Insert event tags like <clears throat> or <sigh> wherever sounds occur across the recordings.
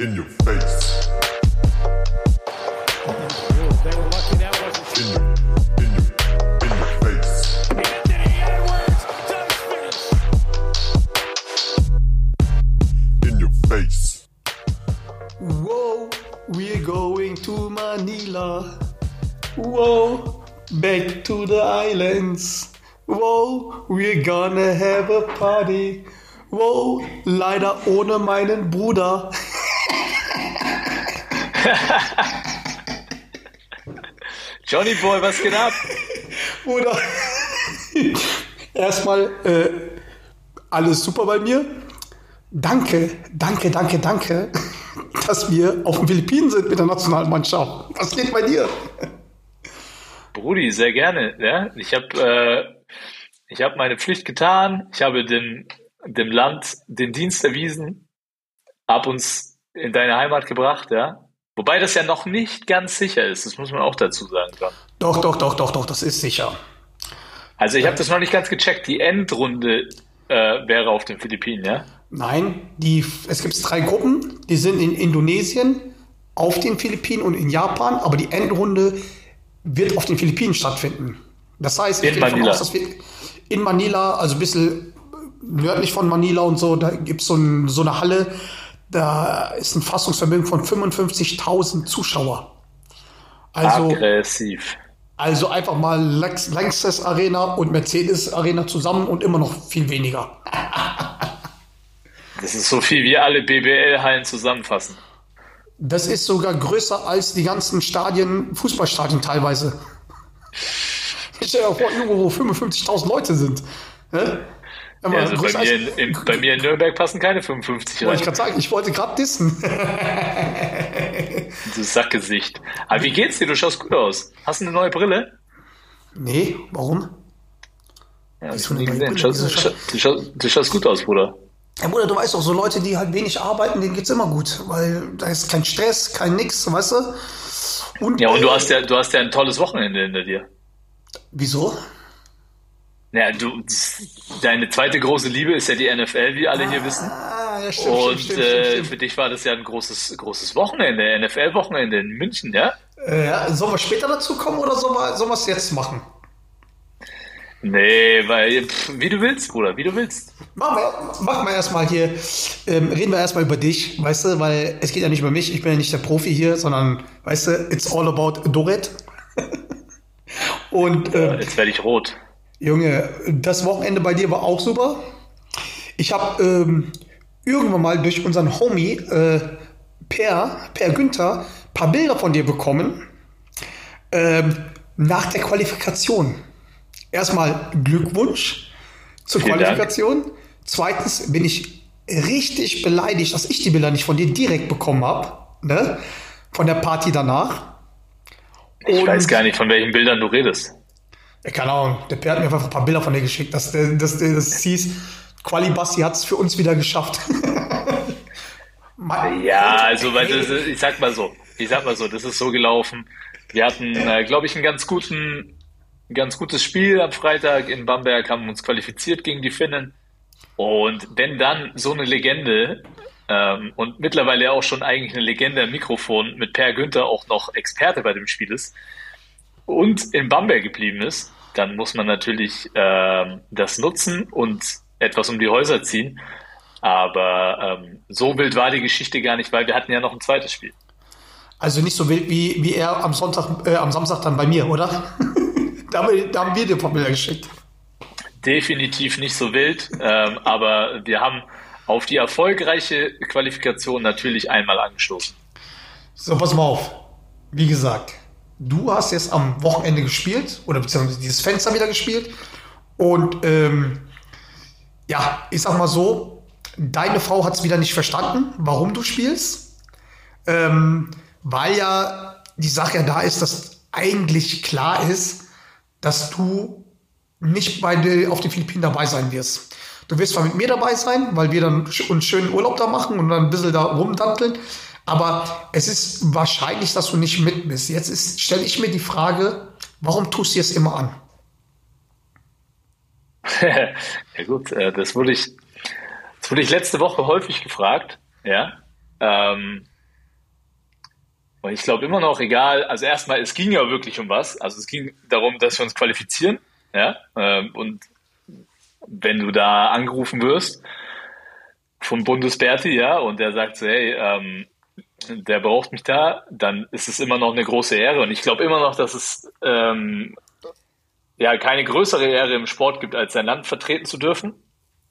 In your face. They were lucky that wasn't In your, in your, in your face. Anthony Edwards does finish. In your face. Whoa, we're going to Manila. Whoa, back to the islands. Whoa, we're gonna have a party. Whoa, leider ohne meinen Bruder. <laughs> Johnny Boy, was geht ab? Bruder. Erstmal äh, alles super bei mir. Danke, danke, danke, danke, dass wir auf den Philippinen sind mit der Nationalmannschaft. Was geht bei dir? Brudi, sehr gerne. Ja? Ich habe äh, ich hab meine Pflicht getan. Ich habe dem, dem Land den Dienst erwiesen, hab uns in deine Heimat gebracht. Ja? Wobei das ja noch nicht ganz sicher ist. Das muss man auch dazu sagen. John. Doch, doch, doch, doch, doch, das ist sicher. Also ich habe das noch nicht ganz gecheckt. Die Endrunde äh, wäre auf den Philippinen, ja? Nein, die, es gibt drei Gruppen, die sind in Indonesien, auf den Philippinen und in Japan, aber die Endrunde wird auf den Philippinen stattfinden. Das heißt, In Manila. aus, in Manila, also ein bisschen nördlich von Manila und so, da gibt es so, ein, so eine Halle, da ist ein Fassungsvermögen von 55.000 Zuschauer. Also, Aggressiv. also einfach mal Lex- Lanxess Arena und Mercedes Arena zusammen und immer noch viel weniger. <laughs> Das ist so viel wie alle BBL-Hallen zusammenfassen. Das ist sogar größer als die ganzen Stadien, Fußballstadien teilweise. <laughs> Ich stelle mir vor, irgendwo, wo 55.000 Leute sind. Ne? Ja, also bei, größer als- mir in, in, bei mir in Nürnberg passen keine 55 wollte rein. ich gerade sagen, ich wollte gerade dissen. <laughs> Du Sackgesicht. Aber wie geht's dir? Du schaust gut aus. Hast du eine neue Brille? nee, warum? Ja, hab ich nie gesehen. Scha du, schaust, du schaust gut aus, Bruder. Ja, Bruder, du weißt doch, so Leute, die halt wenig arbeiten, denen geht's immer gut. Weil da ist kein stress, kein nix, weißt du? Und, Ja, und du äh, hast ja, du hast ja ein tolles Wochenende hinter dir. Wieso? Ja, du, deine zweite große Liebe ist ja die NFL, wie alle hier wissen. Ah, ja, stimmt, Und stimmt, äh, stimmt, für dich war das ja ein großes, großes Wochenende, NFL-Wochenende in München, ja? Äh, ja, sollen wir später dazu kommen oder sollen wir, sollen wir es jetzt machen? Nee, weil, pff, wie du willst, Bruder, wie du willst. Machen wir, machen wir erstmal hier, ähm, reden wir erstmal über dich, weißt du, weil es geht ja nicht über mich, ich bin ja nicht der Profi hier, sondern, weißt du, it's all about Doret. <laughs> Und ähm, Jetzt werde ich rot. Junge, das Wochenende bei dir war auch super. Ich habe ähm, irgendwann mal durch unseren Homie äh, Per, Per Günther, ein paar Bilder von dir bekommen ähm, nach der Qualifikation. Erstmal Glückwunsch zur Vielen Qualifikation. Zweitens bin ich richtig beleidigt, dass ich die Bilder nicht von dir direkt bekommen habe, ne? von der Party danach. Ich Und- weiß gar nicht, von welchen Bildern du redest. Ja, keine Ahnung, der Per hat mir einfach ein paar Bilder von dir geschickt, dass der, dass der, das hieß, Quali Basti hat es für uns wieder geschafft. <laughs> Ja, also, weil das, ich sag mal so, ich sag mal so, das ist so gelaufen. Wir hatten, äh, glaube ich, einen ganz guten, ein ganz gutes Spiel am Freitag in Bamberg, haben uns qualifiziert gegen die Finnen. Und wenn dann so eine Legende ähm, und mittlerweile auch schon eigentlich eine Legende am Mikrofon mit Per Günther auch noch Experte bei dem Spiel ist und in Bamberg geblieben ist, dann muss man natürlich ähm, das nutzen und etwas um die Häuser ziehen. Aber ähm, so wild war die Geschichte gar nicht, weil wir hatten ja noch ein zweites Spiel. Also nicht so wild wie, wie er am Sonntag, äh, am Samstag dann bei mir, oder? <laughs> da, haben wir, da haben wir dir Bilder geschickt. Definitiv nicht so wild, ähm, aber wir haben auf die erfolgreiche Qualifikation natürlich einmal angestoßen. So, pass mal auf. Wie gesagt, du hast jetzt am Wochenende gespielt, oder beziehungsweise dieses Fenster wieder gespielt. Und ähm, ja, ich sag mal so, deine Frau hat es wieder nicht verstanden, warum du spielst. Ähm, weil ja die Sache ja da ist, dass eigentlich klar ist, dass du nicht bei der, auf den Philippinen dabei sein wirst. Du wirst zwar mit mir dabei sein, weil wir dann uns schönen Urlaub da machen und dann ein bisschen da rumdanteln, aber es ist wahrscheinlich, dass du nicht mit bist. Jetzt stelle ich mir die Frage, warum tust du es immer an? <laughs> ja gut, äh, das wurde ich, das wurde ich letzte Woche häufig gefragt, ja. Ähm, und ich glaube immer noch, egal, also erstmal, es ging ja wirklich um was. Also es ging darum, dass wir uns qualifizieren. Ja, ähm, und wenn du da angerufen wirst vom Bundesberti, ja, und der sagt so, hey, ähm, der braucht mich da, dann ist es immer noch eine große Ehre. Und ich glaube immer noch, dass es ähm, ja keine größere Ehre im Sport gibt, als sein Land vertreten zu dürfen.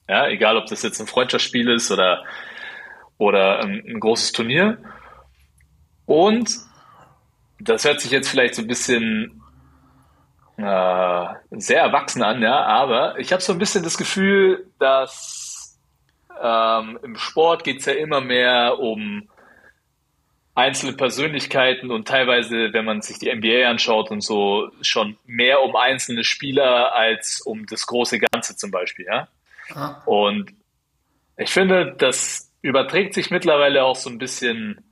Ja, egal ob das jetzt ein Freundschaftsspiel ist oder, oder ein, ein großes Turnier. Und das hört sich jetzt vielleicht so ein bisschen äh, sehr erwachsen an, ja, aber ich habe so ein bisschen das Gefühl, dass ähm, im Sport geht es ja immer mehr um einzelne Persönlichkeiten und teilweise, wenn man sich die NBA anschaut und so, schon mehr um einzelne Spieler als um das große Ganze zum Beispiel, ja. ja. Und ich finde, das überträgt sich mittlerweile auch so ein bisschen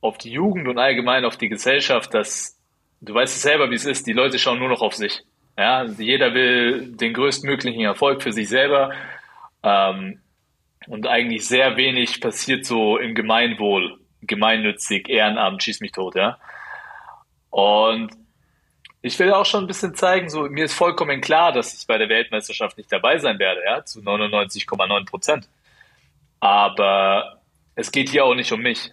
auf die Jugend und allgemein auf die Gesellschaft, dass du weißt es selber, wie es ist, die Leute schauen nur noch auf sich. Ja, jeder will den größtmöglichen Erfolg für sich selber. Ähm, und eigentlich sehr wenig passiert so im Gemeinwohl, gemeinnützig, Ehrenamt, schieß mich tot, ja. Und ich will auch schon ein bisschen zeigen, so, mir ist vollkommen klar, dass ich bei der Weltmeisterschaft nicht dabei sein werde, ja, zu 99,9 Prozent. Aber es geht hier auch nicht um mich.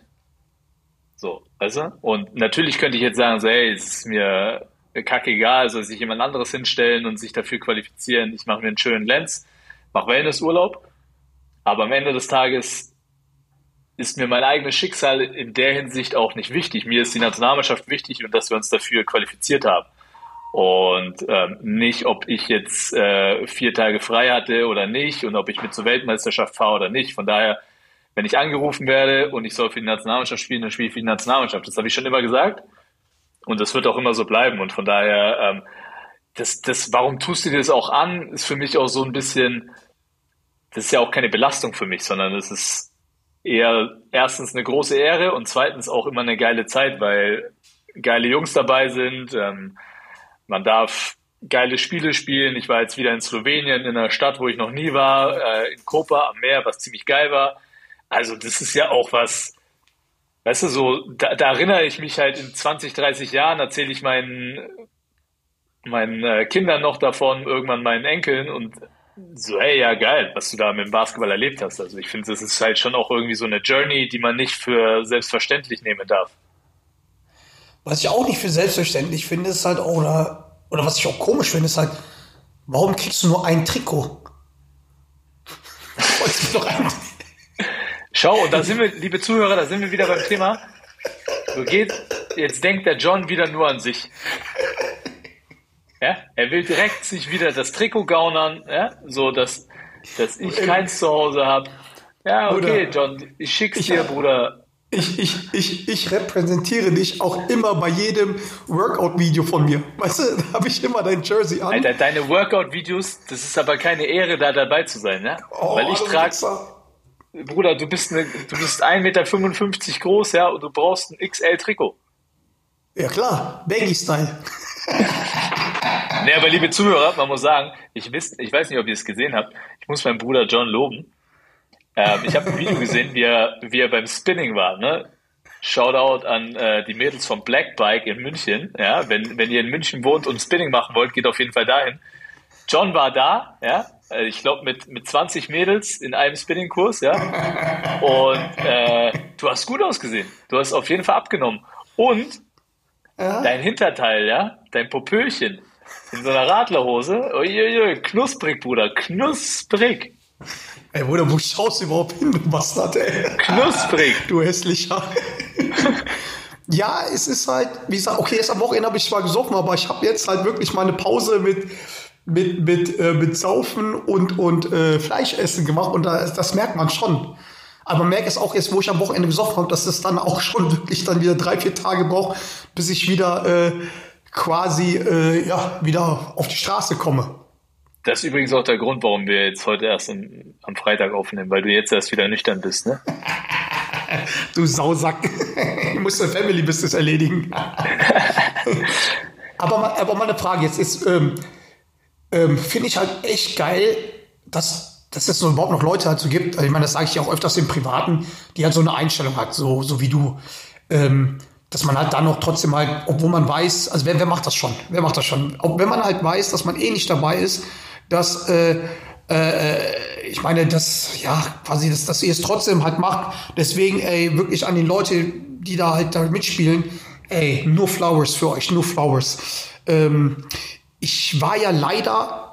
So, weißt du? Und natürlich könnte ich jetzt sagen, so, hey, es ist mir kackegal, soll sich jemand anderes hinstellen und sich dafür qualifizieren. Ich mache mir einen schönen Lenz, mache Wellnessurlaub. Aber am Ende des Tages ist mir mein eigenes Schicksal in der Hinsicht auch nicht wichtig. Mir ist die Nationalmannschaft wichtig und dass wir uns dafür qualifiziert haben. Und ähm, nicht, ob ich jetzt äh, vier Tage frei hatte oder nicht und ob ich mit zur Weltmeisterschaft fahre oder nicht. Von daher wenn ich angerufen werde und ich soll für die Nationalmannschaft spielen, dann spiele ich für die Nationalmannschaft. Das habe ich schon immer gesagt. Und das wird auch immer so bleiben. Und von daher, ähm, das, das, warum tust du dir das auch an, ist für mich auch so ein bisschen, das ist ja auch keine Belastung für mich, sondern es ist eher erstens eine große Ehre und zweitens auch immer eine geile Zeit, weil geile Jungs dabei sind. Ähm, man darf geile Spiele spielen. Ich war jetzt wieder in Slowenien, in einer Stadt, wo ich noch nie war, äh, in Kopa am Meer, was ziemlich geil war. Also das ist ja auch was, weißt du, so, da, da erinnere ich mich halt in 20, 30 Jahren, erzähle ich meinen, meinen äh, Kindern noch davon, irgendwann meinen Enkeln und so, hey, ja, geil, was du da mit dem Basketball erlebt hast. Also ich finde, das ist halt schon auch irgendwie so eine Journey, die man nicht für selbstverständlich nehmen darf. Was ich auch nicht für selbstverständlich finde, ist halt oder, oder was ich auch komisch finde, ist halt, warum kriegst du nur ein Trikot? <laughs> Ein <laughs> Schau, und da sind wir, liebe Zuhörer, da sind wir wieder beim Thema. So geht, jetzt denkt der John wieder nur an sich. Ja, er will direkt sich wieder das Trikot gaunern, ja, so dass, dass ich keins zu Hause habe. Ja, okay, John, ich schick's dir, Bruder. Ich, ich, ich, ich repräsentiere dich auch immer bei jedem Workout-Video von mir. Weißt du, da habe ich immer dein Jersey an. Alter, deine Workout-Videos, das ist aber keine Ehre, da dabei zu sein, ne? Oh, Weil ich trage Bruder, du bist, eine, du bist 1,55 Meter groß, ja, und du brauchst ein XL-Trikot. Ja klar, Baggy-Style. <laughs> nee, aber liebe Zuhörer, man muss sagen, ich, wiss, ich weiß nicht, ob ihr es gesehen habt, ich muss meinen Bruder John loben. Ähm, ich habe ein Video gesehen, wie er, wie er beim Spinning war. Ne? Shoutout an äh, die Mädels vom Black Bike in München. Ja, wenn, wenn ihr in München wohnt und Spinning machen wollt, geht auf jeden Fall dahin. John war da, ja, äh, ich glaube mit, mit 20 Mädels in einem Spinning-Kurs, ja. Und äh, du hast gut ausgesehen. Du hast auf jeden Fall abgenommen. Und ja. dein Hinterteil, ja, dein Popöchen in so einer Radlerhose, uiuiui, knusprig, Bruder, knusprig. Ey, Bruder, wo schaust du überhaupt hin, du Bastard, ey? Knusprig. Du hässlicher. <laughs> ja, es ist halt, wie gesagt, okay, jetzt am Wochenende habe ich zwar gesoffen, aber ich habe jetzt halt wirklich mal eine Pause mit mit, mit, äh, mit Saufen und, und äh, Fleischessen gemacht und da, das merkt man schon. Aber man merkt es auch jetzt, wo ich am Wochenende gesoffen habe, dass es dann auch schon wirklich dann wieder drei, vier Tage braucht, bis ich wieder äh, quasi äh, ja, wieder auf die Straße komme. Das ist übrigens auch der Grund, warum wir jetzt heute erst am, am Freitag aufnehmen, weil du jetzt erst wieder nüchtern bist, ne? <laughs> du Sausack. du musst dein Family Business erledigen. <laughs> aber, aber mal eine Frage jetzt ist, ähm, ähm, finde ich halt echt geil, dass dass es so überhaupt noch Leute so gibt. Also ich meine, das sage ich auch öfters im Privaten, die halt so eine Einstellung hat, so, so wie du. Ähm, dass man halt dann noch trotzdem halt, obwohl man weiß, also wer, wer macht das schon? Wer macht das schon? Auch wenn man halt weiß, dass man eh nicht dabei ist, dass, äh, äh, ich meine, dass, ja, quasi, dass, dass ihr es trotzdem halt macht. Deswegen, ey, wirklich an die Leute, die da halt da mitspielen, ey, nur Flowers für euch, nur Flowers. Ähm, ich war ja leider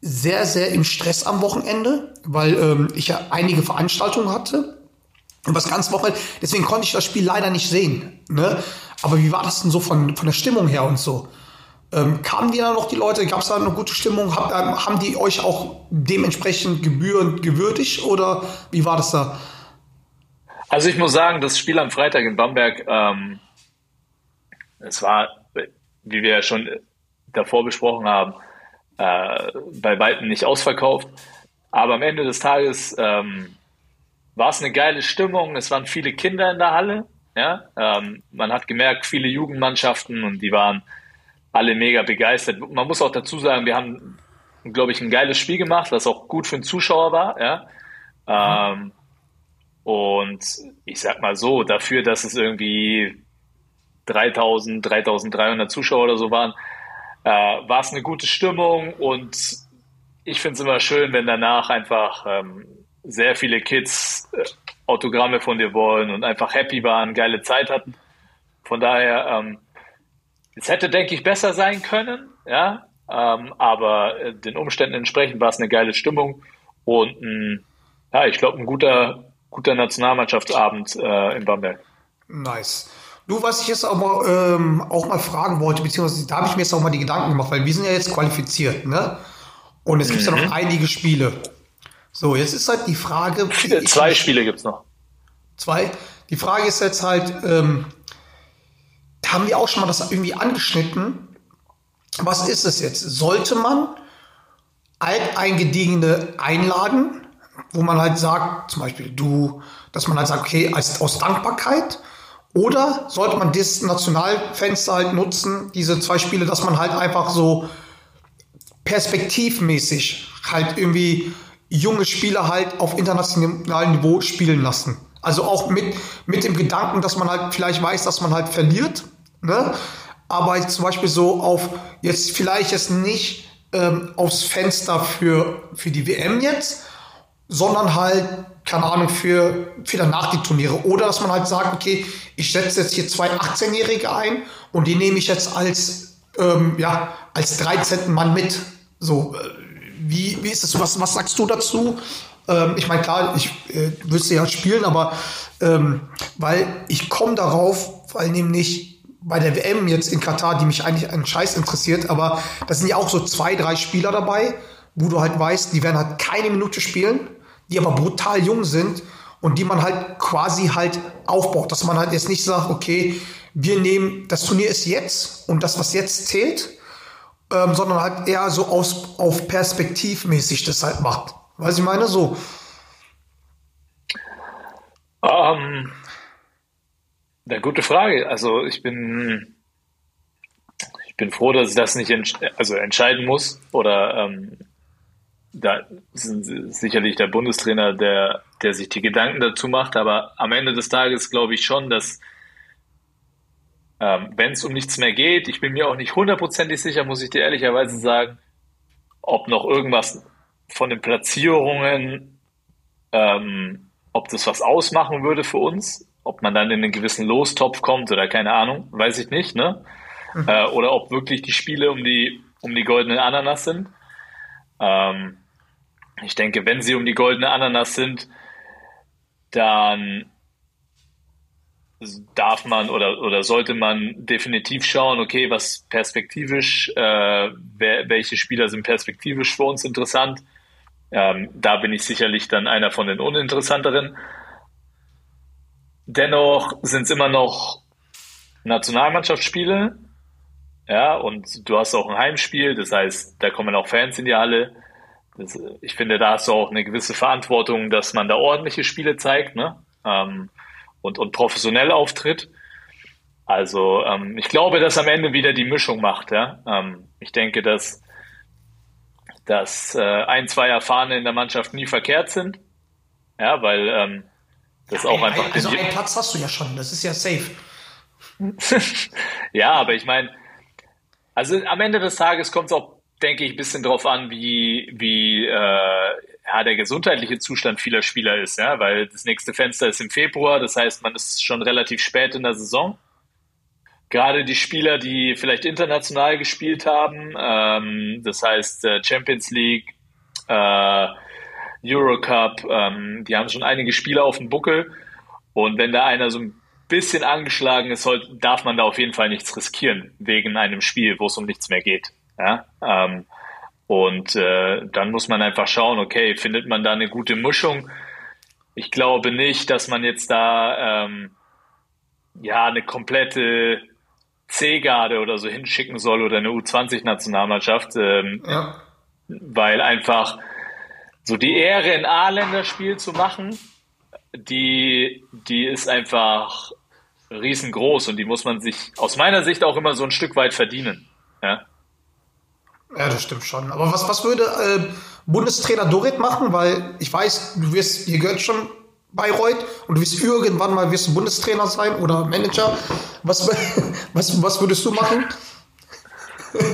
sehr, sehr im Stress am Wochenende, weil ähm, ich ja einige Veranstaltungen hatte. Und das ganze Wochenende, deswegen konnte ich das Spiel leider nicht sehen. Ne? Aber wie war das denn so von, von der Stimmung her und so? Ähm, kamen die da noch die Leute? Gab es da eine gute Stimmung? Hab, ähm, haben die euch auch dementsprechend gebührend gewürdigt oder wie war das da? Also ich muss sagen, das Spiel am Freitag in Bamberg, ähm, es war, wie wir ja schon davor besprochen haben, äh, bei weitem nicht ausverkauft. Aber am Ende des Tages ähm, war es eine geile Stimmung. Es waren viele Kinder in der Halle. Ja, ähm, man hat gemerkt, viele Jugendmannschaften und die waren alle mega begeistert. Man muss auch dazu sagen, wir haben, glaube ich, ein geiles Spiel gemacht, was auch gut für den Zuschauer war. Ja, ähm, und ich sag mal so, dafür, dass es irgendwie 3000, 3300 Zuschauer oder so waren, äh, war es eine gute Stimmung und ich finde es immer schön, wenn danach einfach ähm, sehr viele Kids äh, Autogramme von dir wollen und einfach happy waren, geile Zeit hatten. Von daher, ähm, es hätte, denke ich, besser sein können, ja, ähm, aber äh, den Umständen entsprechend war es eine geile Stimmung und ein, ja, ich glaube, ein guter, guter Nationalmannschaftsabend äh, in Bamberg. Nice. Du, was ich jetzt auch mal, ähm, auch mal fragen wollte, beziehungsweise da habe ich mir jetzt auch mal die Gedanken gemacht, weil wir sind ja jetzt qualifiziert, ne? Und es gibt ja noch einige Spiele. So, jetzt ist halt die Frage. <laughs> Zwei Spiele gibt's noch. Zwei. Die Frage ist jetzt halt, ähm, haben wir auch schon mal das irgendwie angeschnitten? Was ist es jetzt? Sollte man Alteingediegene einladen, wo man halt sagt, zum Beispiel du, dass man halt sagt, okay, als, aus Dankbarkeit, oder sollte man das Nationalfenster halt nutzen, diese zwei Spiele, dass man halt einfach so perspektivmäßig halt irgendwie junge Spieler halt auf internationalem Niveau spielen lassen. Also auch mit, mit dem Gedanken, dass man halt vielleicht weiß, dass man halt verliert, ne? aber zum Beispiel so auf jetzt vielleicht jetzt nicht ähm, aufs Fenster für, für die WM jetzt, sondern halt, keine Ahnung, für, für danach die Turniere. Oder dass man halt sagt, okay, ich setze jetzt hier zwei 18-Jährige ein und die nehme ich jetzt als, ähm, ja, als 13. Mann mit. So, äh, wie, wie ist es? Was, was sagst du dazu? Ähm, ich meine, klar, ich äh, wüsste ja spielen, aber ähm, weil ich komme darauf, weil nämlich bei der WM jetzt in Katar, die mich eigentlich einen Scheiß interessiert, aber da sind ja auch so zwei, drei Spieler dabei, wo du halt weißt, die werden halt keine Minute spielen die aber brutal jung sind und die man halt quasi halt aufbaut. Dass man halt jetzt nicht sagt, okay, wir nehmen, das Turnier ist jetzt und das, was jetzt zählt, ähm, sondern halt eher so aus, auf perspektivmäßig das halt macht. Weiß ich meine? So. Ähm, eine gute Frage. Also ich bin, ich bin froh, dass ich das nicht entsch also entscheiden muss oder ähm, da sind sicherlich der Bundestrainer, der, der sich die Gedanken dazu macht, aber am Ende des Tages glaube ich schon, dass ähm, wenn es um nichts mehr geht, ich bin mir auch nicht hundertprozentig sicher, muss ich dir ehrlicherweise sagen, ob noch irgendwas von den Platzierungen, ähm, ob das was ausmachen würde für uns, ob man dann in einen gewissen Lostopf kommt oder keine Ahnung, weiß ich nicht, ne? Mhm. Äh, oder ob wirklich die Spiele um die um die goldenen Ananas sind. Ähm, ich denke, wenn sie um die goldene Ananas sind, dann darf man oder, oder sollte man definitiv schauen, okay, was perspektivisch, äh, wer, welche Spieler sind perspektivisch für uns interessant. Ähm, da bin ich sicherlich dann einer von den uninteressanteren. Dennoch sind es immer noch Nationalmannschaftsspiele, ja, und du hast auch ein Heimspiel, das heißt, da kommen auch Fans in die Halle. Ich finde, da hast du auch eine gewisse Verantwortung, dass man da ordentliche Spiele zeigt ne? ähm, und, und professionell auftritt. Also ähm, ich glaube, dass am Ende wieder die Mischung macht. Ja? Ähm, ich denke, dass dass äh, ein, zwei Erfahrene in der Mannschaft nie verkehrt sind. Ja, weil ähm, das auch Ein- einfach also einen Platz hast du ja schon, das ist ja safe. <laughs> Ja, aber ich meine, also am Ende des Tages kommt es auch, denke ich, ein bisschen drauf an, wie, wie äh, ja, der gesundheitliche Zustand vieler Spieler ist, ja, weil das nächste Fenster ist im Februar, das heißt, man ist schon relativ spät in der Saison. Gerade die Spieler, die vielleicht international gespielt haben, ähm, das heißt äh, Champions League, äh, Eurocup, ähm, die haben schon einige Spiele auf dem Buckel. Und wenn da einer so ein bisschen angeschlagen ist, darf man da auf jeden Fall nichts riskieren, wegen einem Spiel, wo es um nichts mehr geht. Ja? Ähm, und äh, dann muss man einfach schauen, okay, findet man da eine gute Mischung? Ich glaube nicht, dass man jetzt da ähm, ja eine komplette C-Garde oder so hinschicken soll oder eine U20-Nationalmannschaft, ähm, Ja. weil einfach so die Ehre, ein A-Länderspiel zu machen, die, die ist einfach riesengroß und die muss man sich aus meiner Sicht auch immer so ein Stück weit verdienen. Ja? Ja, das stimmt schon. Aber was, was würde äh, Bundestrainer Dorit machen? Weil ich weiß, du wirst, ihr gehört schon Bayreuth und du wirst irgendwann mal wirst du Bundestrainer sein oder Manager. Was, <laughs> was, was würdest du machen? <laughs>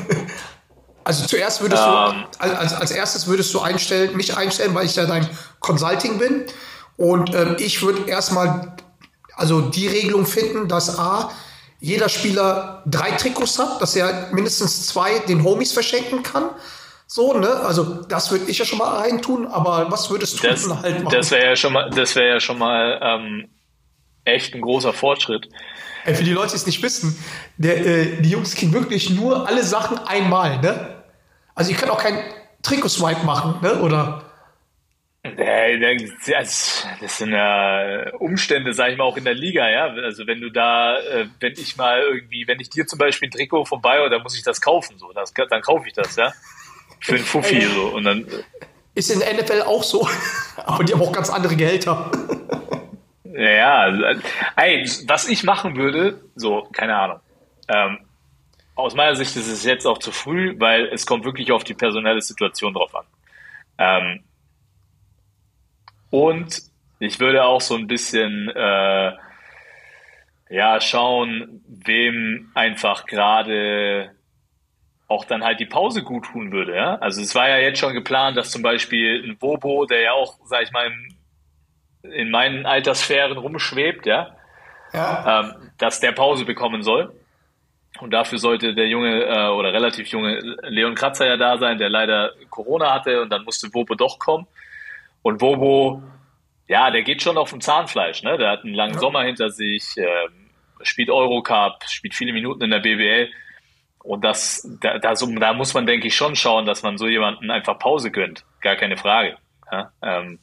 Also zuerst würdest Ähm. du, als, als erstes würdest du einstellen, mich einstellen, weil ich ja dein Consulting bin. Und ähm, ich würde erstmal also die Regelung finden, dass A, jeder Spieler drei Trikots hat, dass er mindestens zwei den Homies verschenken kann. So, ne? Also das würde ich ja schon mal reintun, aber was würdest du Das, halt machen? das wäre ja schon mal, das wäre ja schon mal ähm, echt ein großer Fortschritt. Ey, für die Leute, die es nicht wissen, der, äh, die Jungs kriegen wirklich nur alle Sachen einmal, ne? Also ihr könnt auch kein Trikotswipe machen, ne? Oder Das das sind ja Umstände, sag ich mal, auch in der Liga, ja. Also wenn du da, äh, wenn ich mal irgendwie, wenn ich dir zum Beispiel ein Trikot von Bayer, dann muss ich das kaufen, so. Das, dann kaufe ich das, ja. Für einen Fuffi, so. Und dann, ist in der NFL auch so. <laughs> aber die haben auch ganz andere Gehälter. ja, also, ey, was ich machen würde, so, keine Ahnung. Ähm, aus meiner Sicht ist es jetzt auch zu früh, weil es kommt wirklich auf die personelle Situation drauf an. Ähm, und ich würde auch so ein bisschen äh, ja schauen, wem einfach gerade auch dann halt die Pause gut tun würde. Ja? Also es war ja jetzt schon geplant, dass zum Beispiel ein Bobo, der ja auch, sag ich mal, im, in meinen Alterssphären rumschwebt, ja, Ja. ähm, dass der Pause bekommen soll. Und dafür sollte der junge äh, oder relativ junge Leon Kratzer ja da sein, der leider Corona hatte und dann musste Bobo doch kommen. Und Bobo, ja, der geht schon auf dem Zahnfleisch, ne? Der hat einen langen Sommer hinter sich, ähm, spielt Eurocup, spielt viele Minuten in der BBL. Und das, da, da, so, da muss man, denke ich, schon schauen, dass man so jemanden einfach Pause gönnt. Gar keine Frage. Ja? Ähm,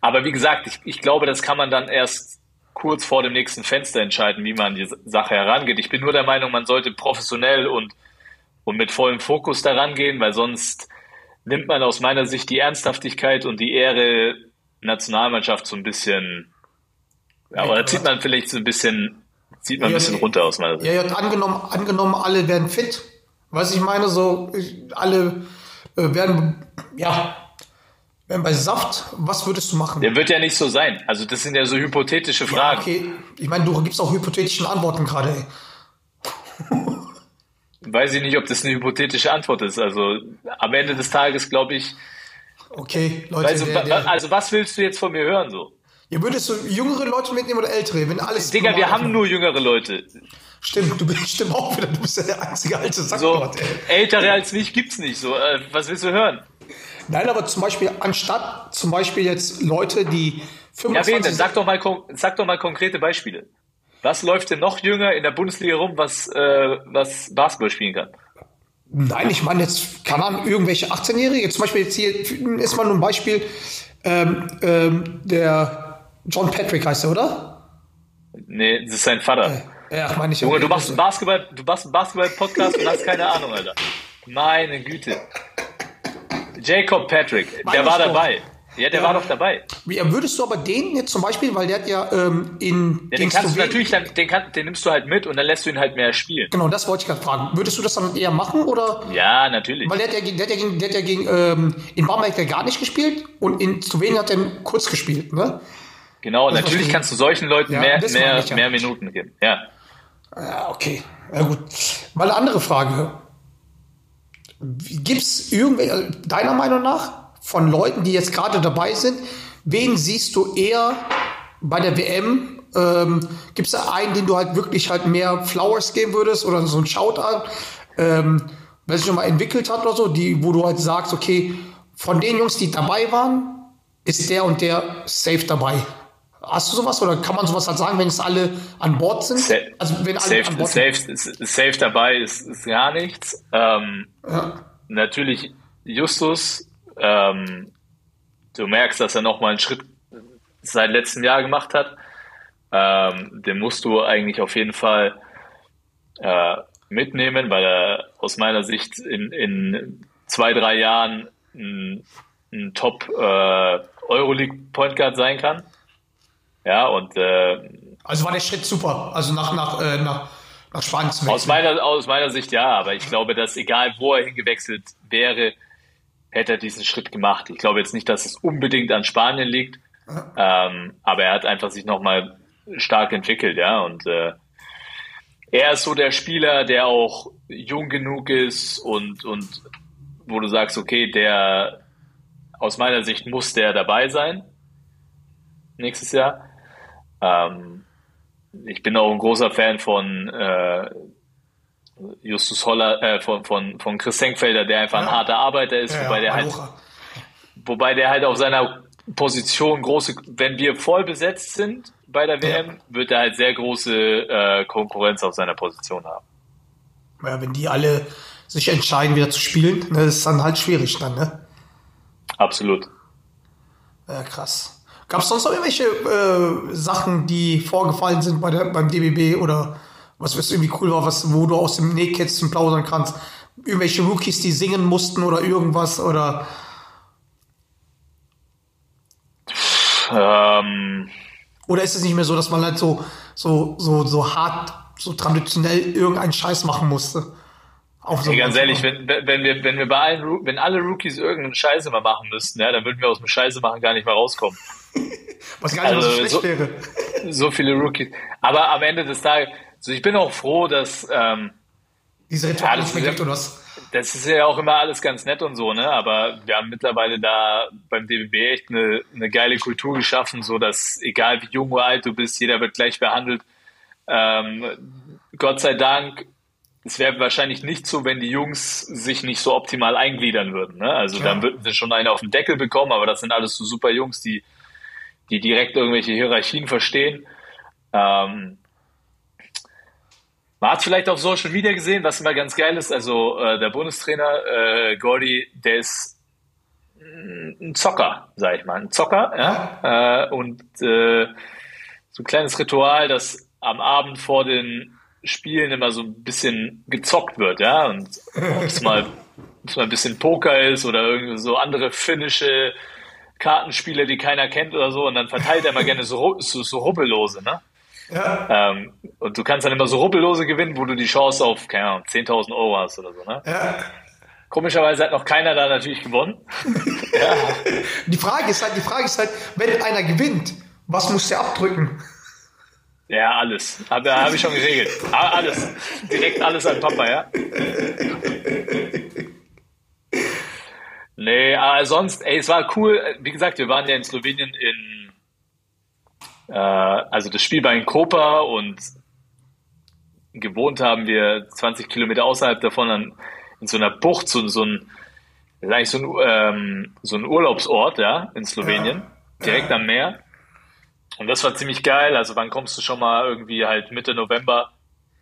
aber wie gesagt, ich, ich glaube, das kann man dann erst kurz vor dem nächsten Fenster entscheiden, wie man an die Sache herangeht. Ich bin nur der Meinung, man sollte professionell und, und mit vollem Fokus daran gehen, weil sonst nimmt man aus meiner Sicht die Ernsthaftigkeit und die Ehre Nationalmannschaft so ein bisschen, ja, oder zieht man vielleicht so ein bisschen, zieht man ein Ja, bisschen runter aus meiner Sicht. Ja, ja, angenommen, angenommen, alle werden fit. Was ich meine, so, ich- alle äh, werden, ja, werden bei Saft. Was würdest du machen? Der wird ja nicht so sein. Also das sind ja so hypothetische Ja, Fragen. okay, ich meine, du gibst auch hypothetischen Antworten gerade, ey. <laughs> Weiß ich nicht, ob das eine hypothetische Antwort ist. Also am Ende des Tages glaube ich, Okay, Leute, also, der, der, also was willst du jetzt von mir hören so? ihr würdest du jüngere Leute mitnehmen oder ältere, wenn alles. Digga, wir haben nur jüngere Leute. Stimmt, du bist stimmt auch wieder, du bist ja der einzige alte So Sackgott, ey. ältere als mich gibt's nicht. So, äh, was willst du hören? Nein, aber zum Beispiel, anstatt zum Beispiel jetzt Leute, die Ja, 25 wen denn? Sag doch mal, sag doch mal konkrete Beispiele. Was läuft denn noch jünger in der Bundesliga rum, was, äh, was Basketball spielen kann? Nein, ich meine jetzt, keine Ahnung, irgendwelche 18-Jährige. Zum Beispiel jetzt hier ist mal nur ein Beispiel, ähm, ähm, der John Patrick heißt er, oder? Nee, das ist sein Vater. Ja, meine ich. Junge, du machst einen Basketball, du machst einen Basketball-Podcast und hast keine Ahnung, Alter. Meine Güte. Jacob Patrick, Meine der war doch. dabei. Ja, der war doch dabei. Wie, würdest du aber den jetzt zum Beispiel, weil der hat ja ähm, in Ja, den kannst du natürlich, dann, den, kann, den nimmst du halt mit und dann lässt du ihn halt mehr spielen. Genau, das wollte ich gerade fragen. Würdest du das dann eher machen oder? Ja, natürlich. Weil der hat ja, gegen- der hat ja gegen, der hat ja gegen ähm, in Bamberg hat er gar nicht gespielt und in Slowenien hat er kurz gespielt, ne? Genau, Das natürlich verstehe ich. kannst du solchen Leuten Ja, mehr, mehr, ich ja. mehr Minuten geben. Ja. Ja, okay. Ja, gut. Mal eine andere Frage. Gibt es irgendwelche, deiner Meinung nach, von Leuten, die jetzt gerade dabei sind, wen siehst du eher bei der WM? Ähm, Gibt es da einen, den du halt wirklich halt mehr Flowers geben würdest oder so ein Shoutout, ähm, wer sich nochmal entwickelt hat oder so, die, wo du halt sagst, okay, von den Jungs, die dabei waren, ist der und der safe dabei. Hast du sowas oder kann man sowas halt sagen, wenn es alle an Bord sind? Sa- also wenn alle an Safe, Bord sind. safe, safe dabei ist, ist gar nichts. Ähm, Natürlich Justus, ähm, du merkst, dass er nochmal einen Schritt seit letztem Jahr gemacht hat. Ähm, den musst du eigentlich auf jeden Fall äh, mitnehmen, weil er aus meiner Sicht in, in zwei, drei Jahren ein, ein Top äh, Euroleague Point Guard sein kann. Ja, und äh, Also war der Schritt super. Also nach, nach, äh, nach, nach Spanien zu Aus meiner, aus meiner Sicht ja, aber ich glaube, dass egal wo er hingewechselt wäre, hätte er diesen Schritt gemacht. Ich glaube jetzt nicht, dass es unbedingt an Spanien liegt, ähm, aber er hat einfach sich nochmal stark entwickelt, ja, und äh, er ist so der Spieler, der auch jung genug ist und, und wo du sagst, okay, der aus meiner Sicht muss der dabei sein nächstes Jahr. Ähm, ich bin auch ein großer Fan von äh, Justus Holler, äh, von, von, von Chris Senkfelder, der einfach ein Ja. harter Arbeiter ist, Ja, wobei, der halt, wobei der halt auf seiner Position große, wenn wir voll besetzt sind bei der WM, wird er halt sehr große äh, Konkurrenz auf seiner Position haben. Ja, wenn die alle sich entscheiden, wieder zu spielen, ne, ist dann halt schwierig dann, ne? Absolut. Ja, krass. Gab es sonst noch irgendwelche äh, Sachen, die vorgefallen sind bei der, beim DBB oder was was irgendwie cool war, was, wo du aus dem Nähkästchen plaudern kannst? Irgendwelche Rookies, die singen mussten oder irgendwas oder Ähm, oder ist es nicht mehr so, dass man halt so so so so hart, so traditionell irgendeinen Scheiß machen musste? Auf so ganz ehrlich, wenn, wenn wir, wenn wir bei allen, wenn alle Rookies irgendeinen Scheiße mal machen müssten, ja, dann würden wir aus dem Scheiße machen gar nicht mehr rauskommen. <laughs> was gar nicht mal so also schlecht so- wäre. <laughs> So viele Rookies. Aber am Ende des Tages, also ich bin auch froh, dass, ähm, Diese Rituale Ja, das ist- das ist ja auch immer alles ganz nett und so, ne? Aber wir haben mittlerweile da beim DBB echt eine, eine geile Kultur geschaffen, so dass egal wie jung oder alt du bist, jeder wird gleich behandelt. Ähm, Gott sei Dank, es wäre wahrscheinlich nicht so, wenn die Jungs sich nicht so optimal eingliedern würden. Ne? Also Ja. dann würden wir schon einen auf den Deckel bekommen, aber das sind alles so super Jungs, die, die direkt irgendwelche Hierarchien verstehen. Ähm, man hat vielleicht auf Social Media gesehen, was immer ganz geil ist. Also äh, der Bundestrainer äh, Gordy, der ist ein Zocker, sag ich mal, ein Zocker. Ja? Äh, und äh, so ein kleines Ritual, dass am Abend vor den Spielen immer so ein bisschen gezockt wird, ja. Und ob es mal, es mal ein bisschen Poker ist oder irgendwie so andere finnische Kartenspiele, die keiner kennt oder so. Und dann verteilt er mal gerne so, so, so Rubbellose, ne? Ja, Ähm, und du kannst dann immer so Rubbellose gewinnen, wo du die Chance auf, keine Ahnung, 10.000 Euro hast oder so, ne? ja. Komischerweise hat noch keiner da natürlich gewonnen. <laughs> ja, Die Frage ist halt, die Frage ist halt, wenn einer gewinnt, was muss der abdrücken? ja, alles. Hab, da habe ich schon geregelt. Ah, Alles. Direkt alles an Papa, ja? Nee, aber sonst, ey, es war cool. Wie gesagt, wir waren ja in Slowenien in, äh, also das Spiel war in Koper und gewohnt haben wir 20 Kilometer außerhalb davon an, in so einer Bucht, so, so ein, so ein, ähm, so ein Urlaubsort, ja, in Slowenien, direkt am Meer. Und das war ziemlich geil. Also wann kommst du schon mal irgendwie halt Mitte November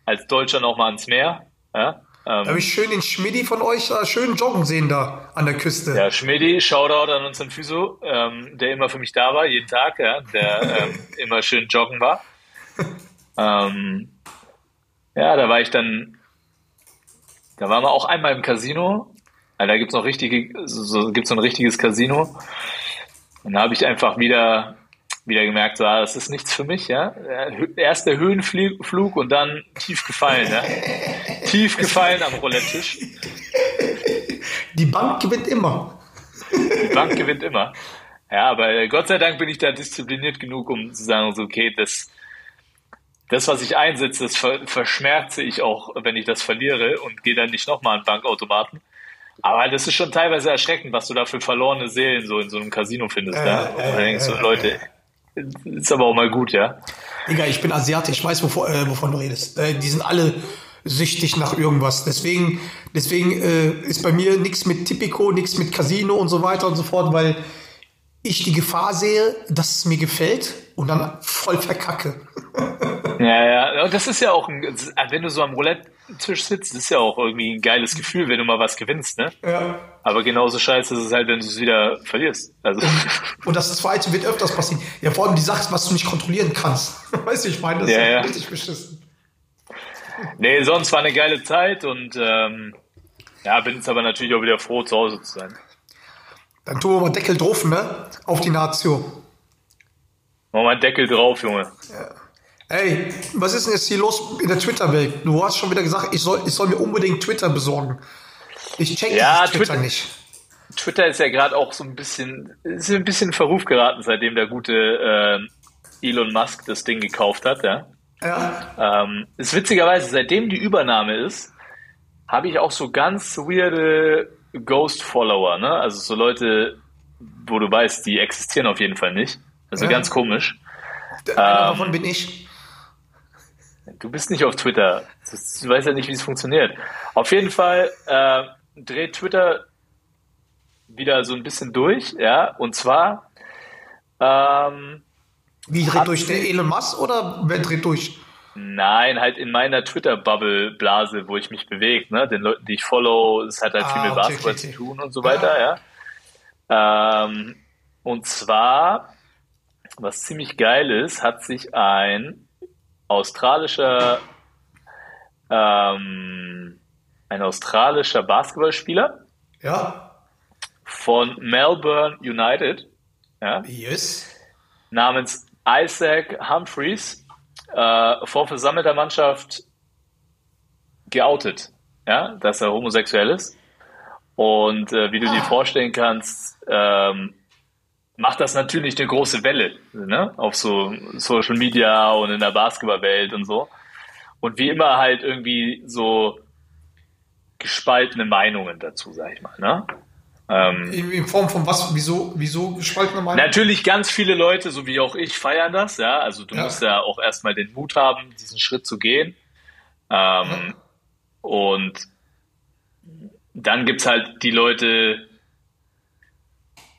als Deutscher noch mal ans Meer? Ja, Da habe ähm, ich schön den Schmidti von euch da schön joggen sehen da an der Küste. ja Schmidi, Shoutout an unseren Physio, ähm, der immer für mich da war, jeden Tag, ja, der ähm, <laughs> immer schön joggen war. Ähm, ja, da war ich dann, da waren wir auch einmal im Casino. Ja, da gibt's noch richtige, so, gibt's so ein richtiges Casino. Und da habe ich einfach wieder, wieder gemerkt, so, ah, das ist nichts für mich, ja. Erst der Höhenflug und dann tief gefallen, ja. <laughs> tief gefallen am Roulette-Tisch. <laughs> Die Bank gewinnt immer. Die Bank gewinnt immer. Ja, aber Gott sei Dank bin ich da diszipliniert genug, um zu sagen, so, okay, das, das, was ich einsetze, das ver verschmerze ich auch, wenn ich das verliere und gehe dann nicht nochmal an Bankautomaten. Aber das ist schon teilweise erschreckend, was du da für verlorene Seelen so in so einem Casino findest. Äh, ja? Und dann denkst du, Leute, ist aber auch mal gut, ja. Digga, ich bin Asiatisch, ich weiß, wovon, äh, wovon du redest. Äh, die sind alle süchtig nach irgendwas. Deswegen, deswegen äh, ist bei mir nichts mit Tipico, nichts mit Casino und so weiter und so fort, weil ich die Gefahr sehe, dass es mir gefällt und dann voll verkacke. <laughs> Ja, ja, das ist ja auch, ein, wenn du so am Roulette-Tisch sitzt, ist ja auch irgendwie ein geiles Gefühl, wenn du mal was gewinnst, ne? Ja. Aber genauso scheiße ist es halt, wenn du es wieder verlierst. Also, Und das zweite wird öfters passieren. Ja, vor allem die Sache, was du nicht kontrollieren kannst. <laughs> Weißt du, ich meine, das Ja, ist ja. richtig beschissen. Nee, sonst war eine geile Zeit und ähm, ja, bin jetzt aber natürlich auch wieder froh, zu Hause zu sein. Dann tun wir mal Deckel drauf, ne? Auf die Natio. Mach mal Deckel drauf, Junge. Ey, was ist denn jetzt hier los in der Twitter-Welt? Du hast schon wieder gesagt, ich soll, ich soll mir unbedingt Twitter besorgen. Ich check Ja, Twitter Twitter- nicht. Twitter ist ja gerade auch so ein bisschen, ist ein bisschen in Verruf geraten, seitdem der gute äh, Elon Musk das Ding gekauft hat, ja. Ja, Ähm, ist witzigerweise, seitdem die Übernahme ist, habe ich auch so ganz weirde Ghost-Follower, ne? Also so Leute, wo du weißt, die existieren auf jeden Fall nicht. Also Ja. ganz komisch. Ähm, davon bin ich. Du bist nicht auf Twitter. Du weißt ja nicht, wie es funktioniert. Auf jeden Fall äh, dreht Twitter wieder so ein bisschen durch, ja. Und zwar ähm, Wie dreht durch der sie- Elon Musk oder wer dreht durch? Nein, halt in meiner Twitter-Bubble-Blase, wo ich mich bewege, ne? Den Leuten, die ich follow, es hat halt viel Ah, mit okay, Basketball okay, okay. zu tun und so weiter, ja. Ähm, und zwar, was ziemlich geil ist, hat sich ein australischer, ähm, ein australischer Basketballspieler Ja, von Melbourne United, ja, yes. namens Isaac Humphreys äh, vor versammelter Mannschaft geoutet, ja, dass er homosexuell ist. Und äh, wie du dir vorstellen kannst, ähm, macht das natürlich eine große Welle ne? auf so Social Media und in der Basketballwelt und so. Und wie immer halt irgendwie so gespaltene Meinungen dazu, sag ich mal. Ne? Ähm, In, Form von was? Wieso, wieso gespaltene Meinung? Natürlich ganz viele Leute, so wie auch ich, feiern das, ja. Also du Ja. musst ja auch erstmal den Mut haben, diesen Schritt zu gehen. Ähm, Und dann gibt's halt die Leute,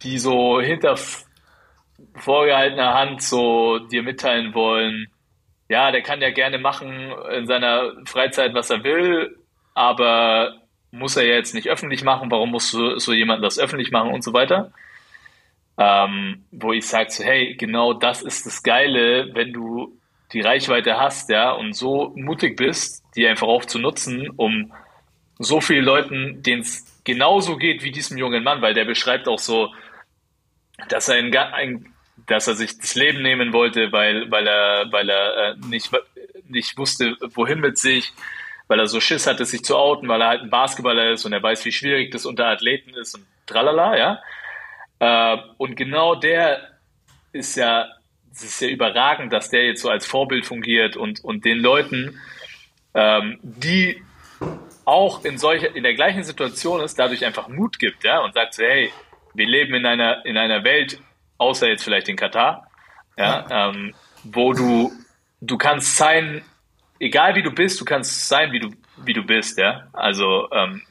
die so hinter vorgehaltener Hand so dir mitteilen wollen, ja, der kann ja gerne machen in seiner Freizeit, was er will, aber muss er ja jetzt nicht öffentlich machen, warum muss so, so jemand das öffentlich machen und so weiter. Ähm, wo ich sage, so, hey, genau das ist das Geile, wenn du die Reichweite hast, ja, und so mutig bist, die einfach auch zu nutzen, um so vielen Leuten, denen es genauso geht wie diesem jungen Mann, weil der beschreibt auch so, dass er, ga- ein, dass er sich das Leben nehmen wollte, weil, weil er, weil er äh, nicht, nicht wusste, wohin mit sich, weil er so Schiss hatte, sich zu outen, weil er halt ein Basketballer ist und er weiß, wie schwierig das unter Athleten ist und tralala, ja. Äh, und genau der ist ja, es ist ja überragend, dass der jetzt so als Vorbild fungiert und, und den Leuten, ähm, die auch in solcher, in der gleichen Situation ist, dadurch einfach Mut gibt, ja, und sagt so, hey, wir leben in einer, in einer Welt, außer jetzt vielleicht in Katar, ja, ähm, wo du, du kannst sein, egal wie du bist, du kannst sein, wie du, wie du bist, ja, also, ähm,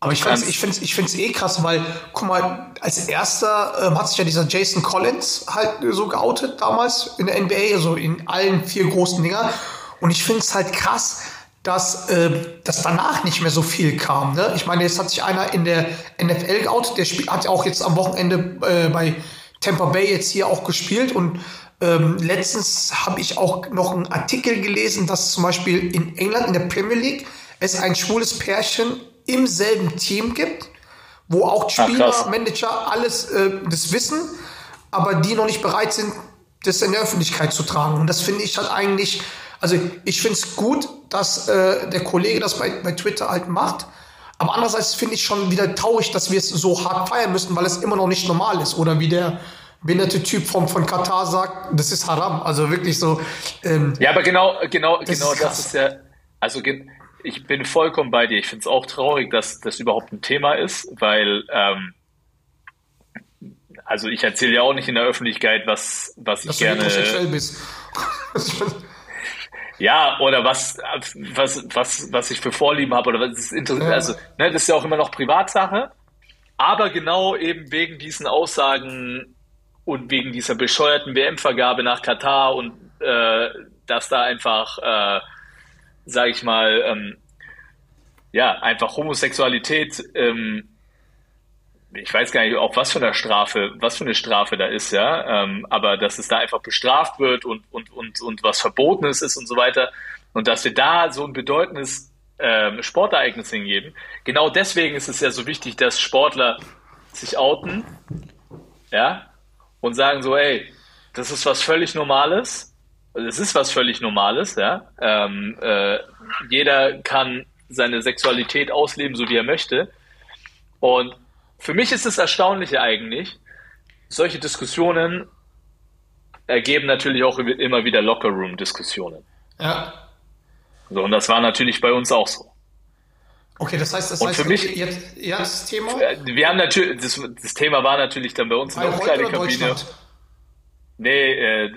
Aber ich finde es ich find's, ich find's eh krass, weil, guck mal, als erster ähm, hat sich ja dieser Jason Collins halt so geoutet damals in der NBA, also in allen vier großen Dinger. Und ich finde es halt krass, dass, äh, dass danach nicht mehr so viel kam. Ne? Ich meine, jetzt hat sich einer in der NFL geoutet, der hat ja auch jetzt am Wochenende äh, bei Tampa Bay jetzt hier auch gespielt und ähm, letztens habe ich auch noch einen Artikel gelesen, dass zum Beispiel in England in der Premier League es ein schwules Pärchen im selben Team gibt, wo auch Spieler, krass. Manager alles äh, das wissen aber die noch nicht bereit sind, das in der Öffentlichkeit zu tragen. Und das finde ich halt eigentlich, also ich finde es gut, dass äh, der Kollege das bei, bei Twitter halt macht. Aber andererseits finde ich schon wieder traurig, dass wir es so hart feiern müssen, weil es immer noch nicht normal ist. Oder wie der behinderte Typ vom, von Katar sagt, das ist Haram. Also wirklich so. Ähm, Ja, aber genau, genau, Das genau ist das ist ja, also ich bin vollkommen bei dir. Ich finde es auch traurig, dass das überhaupt ein Thema ist, weil, ähm, also ich erzähle ja auch nicht in der Öffentlichkeit, was, was ich dass du gerne, <laughs> ja, oder was, was, was, was ich für Vorlieben habe oder was ist interessant. Ja. Also, ne, das ist ja auch immer noch Privatsache. Aber genau eben wegen diesen Aussagen und wegen dieser bescheuerten WM-Vergabe nach Katar und äh, dass da einfach, äh, sage ich mal, ähm, ja, einfach Homosexualität, ähm, ich weiß gar nicht, auf was für eine Strafe, was für eine Strafe da ist, ja, ähm, aber dass es da einfach bestraft wird und, und, und, und was Verbotenes ist und so weiter und dass wir da so ein bedeutendes ähm, Sportereignis hingeben. Genau deswegen ist es ja so wichtig, dass Sportler sich outen, ja, und sagen so, ey, das ist was völlig Normales. Es ist was völlig Normales, ja. Ähm, äh, jeder kann seine Sexualität ausleben, so wie er möchte. Und für mich ist es erstaunlich eigentlich, solche Diskussionen ergeben natürlich auch immer wieder Locker-Room-Diskussionen. ja. So, und das war natürlich bei uns auch so. Okay, das heißt, das Und heißt, für mich- jetzt, jetzt das Thema Äh, Wir haben natürlich, das, das Thema war natürlich dann bei uns in der Umkleidekabine. Nee, äh,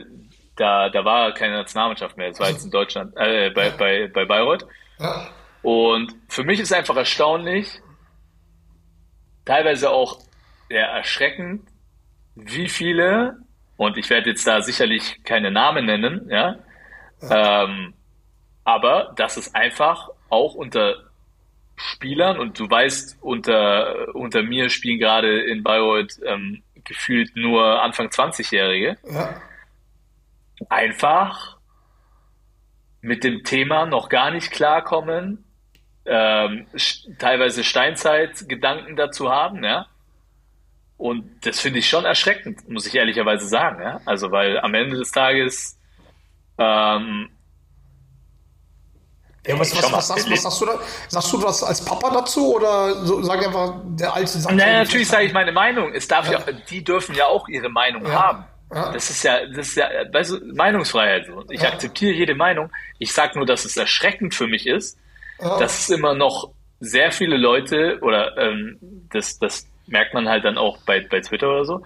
da, da war keine Nationalmannschaft mehr. Das war jetzt in Deutschland, äh, bei, bei, bei Bayreuth. Ja. Und für mich ist einfach erstaunlich, teilweise auch ja, erschreckend, wie viele, und ich werde jetzt da sicherlich keine Namen nennen, ja, ähm, aber dass es einfach auch unter Spielern, und du weißt, unter, unter mir spielen gerade in Bayreuth ähm, gefühlt nur Anfang 20-Jährige, Ja. einfach mit dem Thema noch gar nicht klarkommen, ähm, teilweise Steinzeit-Gedanken dazu haben, ja. Und das finde ich schon erschreckend, muss ich ehrlicherweise sagen, ja. Also, weil am Ende des Tages, ähm, Ja, was, was, was, sagst, was sagst du da? Sagst du das als Papa dazu oder so, sag einfach, der alte sagt naja, natürlich sage ich meine Meinung. Es darf ja, Ja. die dürfen ja auch ihre Meinung Ja. haben. Ja. Das ist ja, das ist ja, weißt du, Meinungsfreiheit so. Ich Ja. akzeptiere jede Meinung. Ich sage nur, dass es erschreckend für mich ist, Ja. dass es immer noch sehr viele Leute oder ähm, das, das merkt man halt dann auch bei, bei Twitter oder so,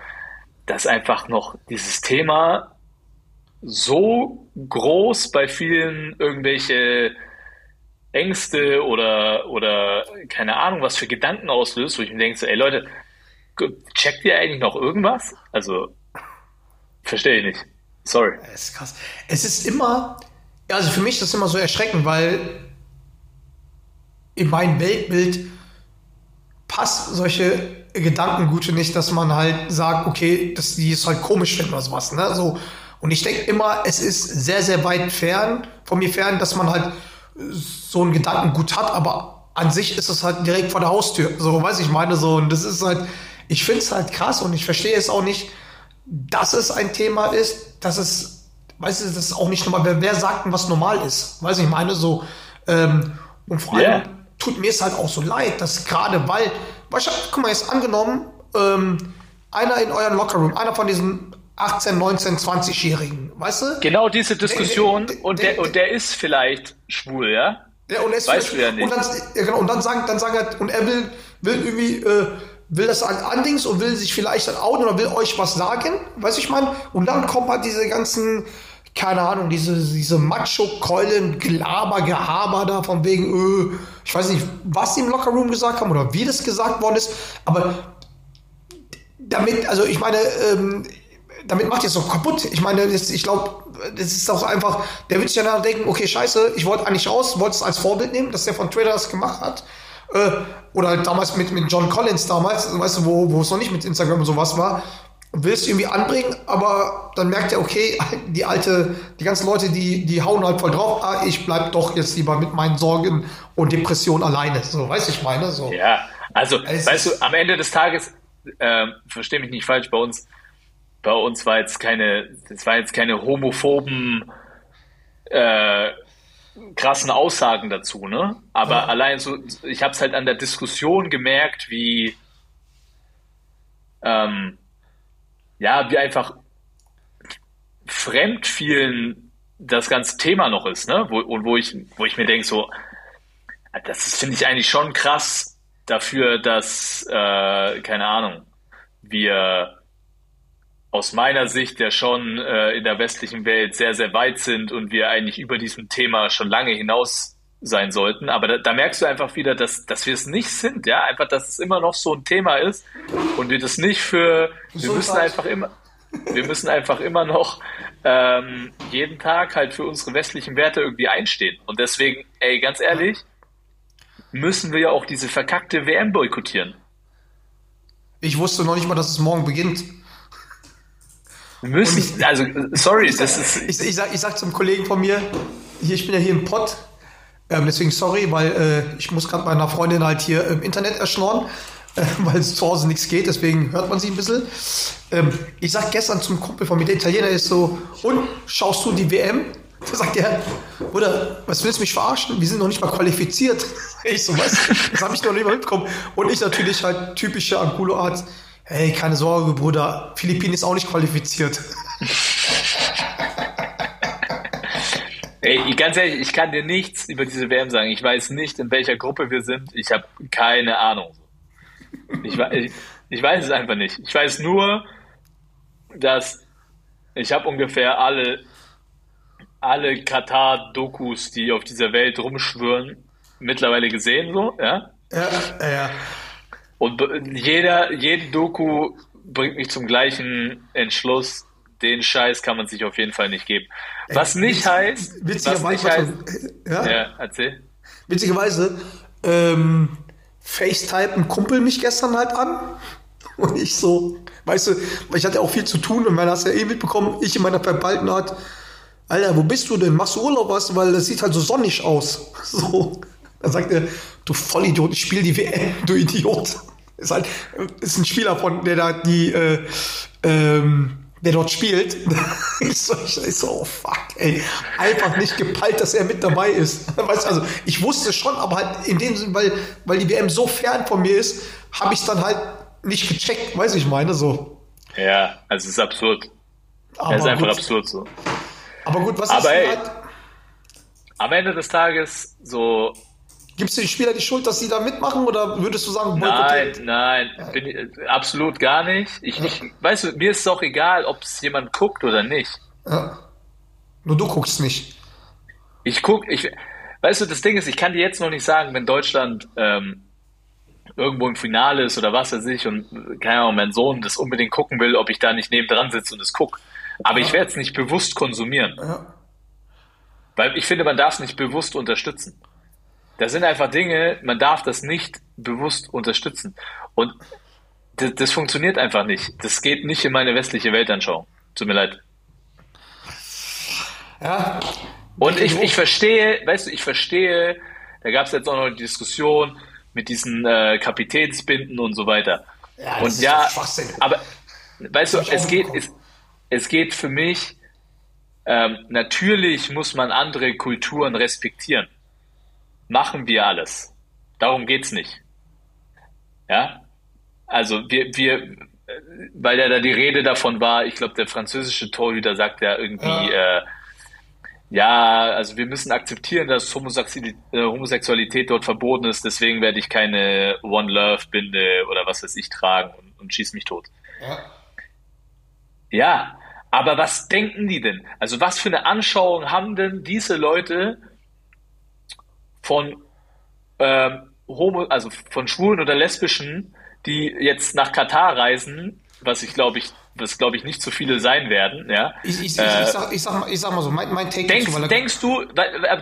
dass einfach noch dieses Thema so groß bei vielen irgendwelche Ängste oder, oder keine Ahnung, was für Gedanken auslöst, wo ich mir denke, so, ey Leute, checkt ihr eigentlich noch irgendwas? Also, verstehe ich nicht. Sorry. Das ist krass. Es ist immer, also für mich ist das immer so erschreckend, weil in mein Weltbild passt solche Gedankengute nicht, dass man halt sagt, okay, dass die es halt komisch finden oder sowas, ne? So. Und ich denke immer, es ist sehr, sehr weit fern, von mir fern, dass man halt so ein Gedankengut hat, aber an sich ist es halt direkt vor der Haustür. So, weiß ich meine, so, und das ist halt, ich finde es halt krass und ich verstehe es auch nicht, dass es ein Thema ist, dass es, weißt du, das ist auch nicht normal. Wer, wer sagt denn, was normal ist? Weiß ich meine, so, ähm, und vor allem Ja. tut mir es halt auch so leid, dass gerade weil, guck mal, jetzt angenommen, ähm, einer in euren Lockerroom, einer von diesen 18, 19, 20-Jährigen, weißt du? Genau diese Diskussion Der- der- und der, und der ist vielleicht schwul, ja? Ja, und, er ist Weißt du ja nicht. und dann, ja, genau, und dann sagen, dann sagen halt, und er will, will irgendwie, äh, will das an andings und will sich vielleicht dann outen oder will euch was sagen, weiß ich mal. Und dann kommt halt diese ganzen, keine Ahnung, diese, diese Macho-Keulen, Glaber, Gehaber da von wegen, äh, ich weiß nicht, was die im Lockerroom gesagt haben oder wie das gesagt worden ist, aber damit, also ich meine, ähm, damit macht ihr es doch kaputt. Ich meine, das, ich glaube, das ist doch einfach, der wird sich danach denken, okay, scheiße, ich wollte eigentlich raus, wollte es als Vorbild nehmen, dass der von Twitter das gemacht hat. Äh, oder halt damals mit, mit John Collins damals, weißt du, wo, wo es noch nicht mit Instagram und sowas war, willst du irgendwie anbringen, aber dann merkt er, okay, <laughs> die alte, die ganzen Leute, die, die hauen halt voll drauf, ah, ich bleib doch jetzt lieber mit meinen Sorgen und Depressionen alleine. So, weiß ich meine, so. Ja, also, Es weißt du, am Ende des Tages, ähm, verstehe mich nicht falsch, bei uns, bei uns war jetzt keine, das war jetzt keine homophoben, äh, krassen Aussagen dazu, ne? Aber Ja. allein so, ich habe es halt an der Diskussion gemerkt, wie, ähm, ja, wie einfach fremd vielen das ganze Thema noch ist, ne? Wo, und wo ich, wo ich mir denke, so, das finde ich eigentlich schon krass dafür, dass, äh, keine Ahnung, wir aus meiner Sicht ja schon äh, in der westlichen Welt sehr, sehr weit sind und wir eigentlich über diesem Thema schon lange hinaus sein sollten. Aber da, da merkst du einfach wieder, dass, dass wir es nicht sind, ja, einfach, dass es immer noch so ein Thema ist und wir das nicht für, wir müssen Gesundheit. einfach immer, wir müssen einfach immer noch ähm, jeden Tag halt für unsere westlichen Werte irgendwie einstehen. Und deswegen, ey, ganz ehrlich, müssen wir ja auch diese verkackte WM boykottieren. Ich wusste noch nicht mal, dass es morgen beginnt. Müssen, also, sorry, das ist, Ich, ich, sag, ich sag zum Kollegen von mir, hier, ich bin ja hier im Pott, ähm, deswegen sorry, weil äh, ich muss gerade meiner Freundin halt hier im Internet erschnorren, äh, <laughs> weil es zu Hause nichts geht, deswegen hört man sie ein bisschen. Ähm, ich sag gestern zum Kumpel von mir, der Italiener ist so, und schaust du die WM? <laughs> Da sagt er, Bruder, was willst du mich verarschen? Wir sind noch nicht mal qualifiziert. <laughs> Ich so, was? Das habe ich noch nicht mal mitbekommen. Und ich natürlich halt typische Angulo-Art, hey, keine Sorge, Bruder, Philippinen ist auch nicht qualifiziert. <laughs> ey, ganz ehrlich, ich kann dir nichts über diese WM sagen. Ich weiß nicht, in welcher Gruppe wir sind. Ich habe keine Ahnung. Ich, ich, ich weiß es einfach nicht. Ich weiß nur, dass ich habe ungefähr alle, alle Katar-Dokus, die auf dieser Welt rumschwirren, mittlerweile gesehen, so, ja. Ja, ja. Und jeder, jede Doku bringt mich zum gleichen Entschluss. Den Scheiß kann man sich auf jeden Fall nicht geben. Was nicht heißt, Witzigerweise, heißt, ja, ja, erzähl. witzigerweise ähm, FaceTime ein Kumpel mich gestern halt an. <laughs> Und ich so, weißt du, ich hatte auch viel zu tun und man hast ja eh mitbekommen, ich in meiner verballten Art, Alter, wo bist du denn? Machst du Urlaub was? Weil es sieht halt so sonnig aus. <laughs> So. Dann sagt er, du Vollidiot, ich spiele die WM, du Idiot. Ist halt, ist ein Spieler von, der da die, äh, ähm, der dort spielt. <laughs> Ich so, ich so, oh fuck, ey. Einfach nicht gepeilt, dass er mit dabei ist. <laughs> Weißt also ich wusste schon, aber halt in dem Sinn, weil, weil die WM so fern von mir ist, habe ich es dann halt nicht gecheckt, weiß ich meine, so. Ja, also es ist absurd. Aber Es ist einfach gut, absurd so. Aber gut, was Aber ist ey. halt, Am Ende des Tages so, gibst du die Spieler die Schuld, dass sie da mitmachen oder würdest du sagen, nein, boykottiert? nein, bin ich, äh, absolut gar nicht. Ich, ich, weißt du, mir ist es auch egal, ob es jemand guckt oder nicht. Ja. Nur du guckst nicht. Ich guck, ich, weißt du, das Ding ist, ich kann dir jetzt noch nicht sagen, wenn Deutschland ähm, irgendwo im Finale ist oder was weiß ich und keine Ahnung, mein Sohn das unbedingt gucken will, ob ich da nicht nebendran sitze und es guck. Aber ich werde es nicht bewusst konsumieren. Ja. Weil ich finde, man darf es nicht bewusst unterstützen. Das sind einfach Dinge, man darf das nicht bewusst unterstützen. Und das, das funktioniert einfach nicht. Das geht nicht in meine westliche Weltanschauung. Tut mir leid. Ja. Und ich, ich verstehe, weißt du, ich verstehe, da gab es jetzt auch noch die Diskussion mit diesen äh, Kapitänsbinden und so weiter. Ja, das und ist ja, aber weißt du, es geht, es, es geht für mich, ähm, natürlich muss man andere Kulturen respektieren. Machen wir alles. Darum geht's nicht. Ja? Also wir, wir, weil ja da die Rede davon war, ich glaube, der französische Torhüter sagt ja irgendwie, äh, ja, also wir müssen akzeptieren, dass Homosexualität, äh, Homosexualität dort verboten ist, deswegen werde ich keine One Love Binde oder was weiß ich tragen und, und schieß mich tot. Ja. Ja, aber was denken die denn? Also was für eine Anschauung haben denn diese Leute von ähm, Homo, also von Schwulen oder Lesbischen, die jetzt nach Katar reisen, was ich glaube ich, was glaube ich nicht so viele sein werden, ja? Ich, ich, Äh, ich, sag, ich, sag mal, ich sag mal so, mein, mein Take Denkst, dazu, denkst du,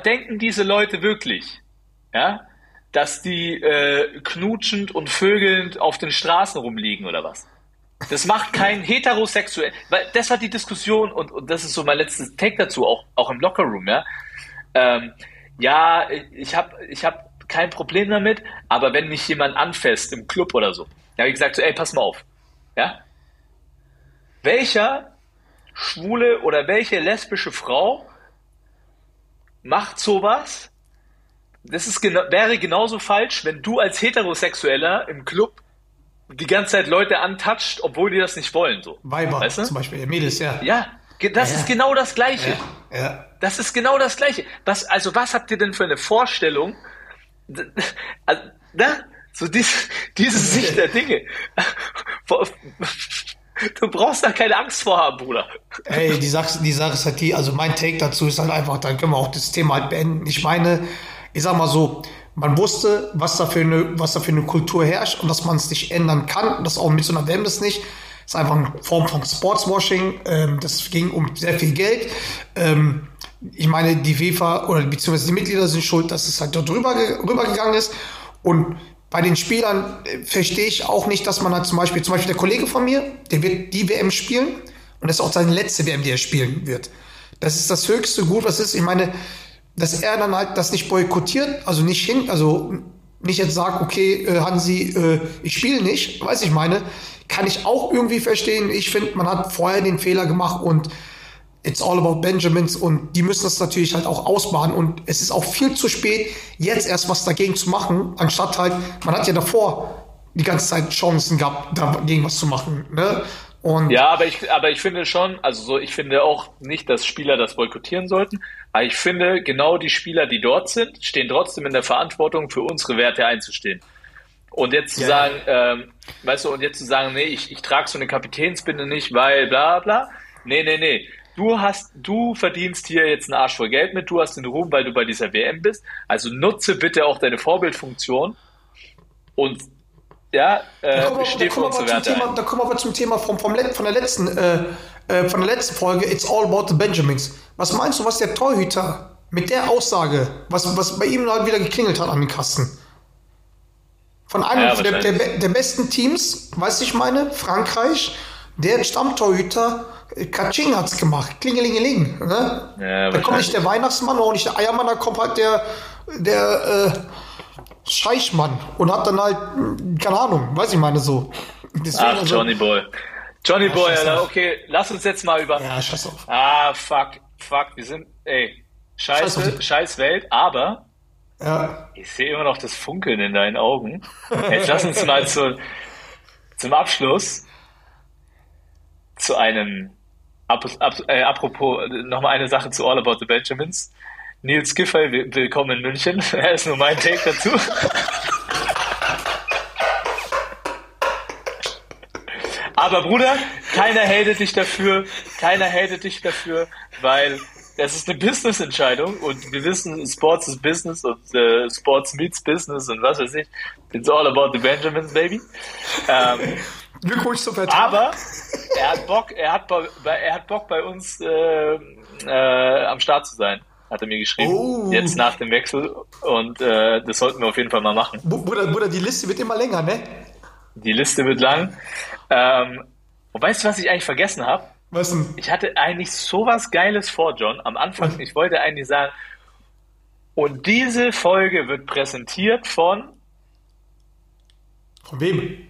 denken diese Leute wirklich, ja, dass die äh, knutschend und vögelnd auf den Straßen rumliegen oder was? Das macht kein heterosexuell, weil das war die Diskussion und, und das ist so mein letztes Take dazu, auch, auch im Lockerroom, ja. Ähm, ja, ich habe ich hab kein Problem damit, aber wenn mich jemand anfasst im Club oder so, da habe ich gesagt, so, ey, pass mal auf, ja. welcher schwule oder welche lesbische Frau macht sowas? Das ist gena wäre genauso falsch, wenn du als Heterosexueller im Club die ganze Zeit Leute antatscht, obwohl die das nicht wollen. So. Weiber Weißt du? zum Beispiel, Mädels, ja. Ja, das Ja. ist genau das Gleiche. Ja. Das ist genau das Gleiche. Was, also was habt ihr denn für eine Vorstellung? Also, ne? So diese, diese Sicht der Dinge. Du brauchst da keine Angst vor haben, Bruder. Ey, die Sache, die Sache ist halt die, also mein Take dazu ist halt einfach, dann können wir auch das Thema halt beenden. Ich meine, ich sag mal so, man wusste, was da für eine, was da für eine Kultur herrscht und dass man es nicht ändern kann. Das auch mit so einer WM das nicht. Ist einfach eine Form von Sportswashing. Ähm, das ging um sehr viel Geld. Ähm, ich meine, die FIFA oder beziehungsweise die Mitglieder sind schuld, dass es halt dort rüber, rübergegangen ist. Und bei den Spielern äh, verstehe ich auch nicht, dass man halt zum Beispiel, zum Beispiel der Kollege von mir, der wird die WM spielen und das ist auch seine letzte WM, die er spielen wird. Das ist das höchste Gut, was ist. Ich meine, dass er dann halt das nicht boykottiert, also nicht hin, also nicht jetzt sagt, okay, äh, Hansi, äh, ich spiele nicht, weiß ich meine, kann ich auch irgendwie verstehen. Ich finde, man hat vorher den Fehler gemacht und It's all about Benjamins und die müssen das natürlich halt auch ausbaden und es ist auch viel zu spät, jetzt erst was dagegen zu machen, anstatt halt, man hat ja davor die ganze Zeit Chancen gehabt, dagegen was zu machen, ne? Und Ja, aber ich, aber ich finde schon, also so, ich finde auch nicht, dass Spieler das boykottieren sollten. Aber ich finde, genau die Spieler, die dort sind, stehen trotzdem in der Verantwortung, für unsere Werte einzustehen. Und jetzt zu Ja. sagen, ähm, weißt du, und jetzt zu sagen, nee, ich, ich trage so eine Kapitänsbinde nicht, weil bla bla. Nee, nee, nee. Du hast, du verdienst hier jetzt einen Arsch voll Geld mit, du hast den Ruhm, weil du bei dieser WM bist. Also nutze bitte auch deine Vorbildfunktion und ja, äh, Da kommen wir, da steh für unsere Werte Thema, da kommen wir zum Thema vom, vom von, der letzten, äh, äh, von der letzten Folge, It's all about the Benjamins. Was meinst du, was der Torhüter mit der Aussage, was, was bei ihm halt wieder geklingelt hat an den Kasten? Von einem Ja, der, der, der besten Teams, weißt du, ich meine, Frankreich, der Stammtorhüter, äh, Kaching hat's gemacht, klingelingeling. Ne? Ja, da kommt nicht der Weihnachtsmann, auch nicht der Eiermann, da kommt halt der, der äh, Scheichmann und hat dann halt, keine Ahnung, weiß ich meine so. Deswegen Ach, also- Johnny Boy. Johnny Boy, scheiß Alter, okay, lass uns jetzt mal über. Ja, scheiß auf. Ah, fuck, fuck, wir sind, ey, Scheiß scheiße, auf. scheiß Welt, aber Ja, ich sehe immer noch das Funkeln in deinen Augen. Jetzt lass uns mal zu, zum Abschluss zu einem, ap, ap, äh, apropos, nochmal eine Sache zu All About the Benjamins. Nils Giffey, will- willkommen in München. <laughs> Er ist nur mein Take dazu. Aber Bruder, keiner hatet dich dafür, keiner hatet dich dafür, weil das ist eine Business-Entscheidung und wir wissen, Sports ist Business und äh, Sports meets Business und was weiß ich. It's all about the Benjamins, baby. Ähm, Glückwunsch zum Vertrag. aber er hat Bock, er hat, er hat Bock bei uns äh, äh, am Start zu sein, hat er mir geschrieben. Oh. Jetzt nach dem Wechsel und äh, das sollten wir auf jeden Fall mal machen. Bruder, Bruder, die Liste wird immer länger, ne? Die Liste wird lang. Ähm, und weißt du, was ich eigentlich vergessen habe? Was denn? Ich hatte eigentlich sowas Geiles vor, John. Am Anfang, ich wollte eigentlich sagen, und diese Folge wird präsentiert von, Von wem?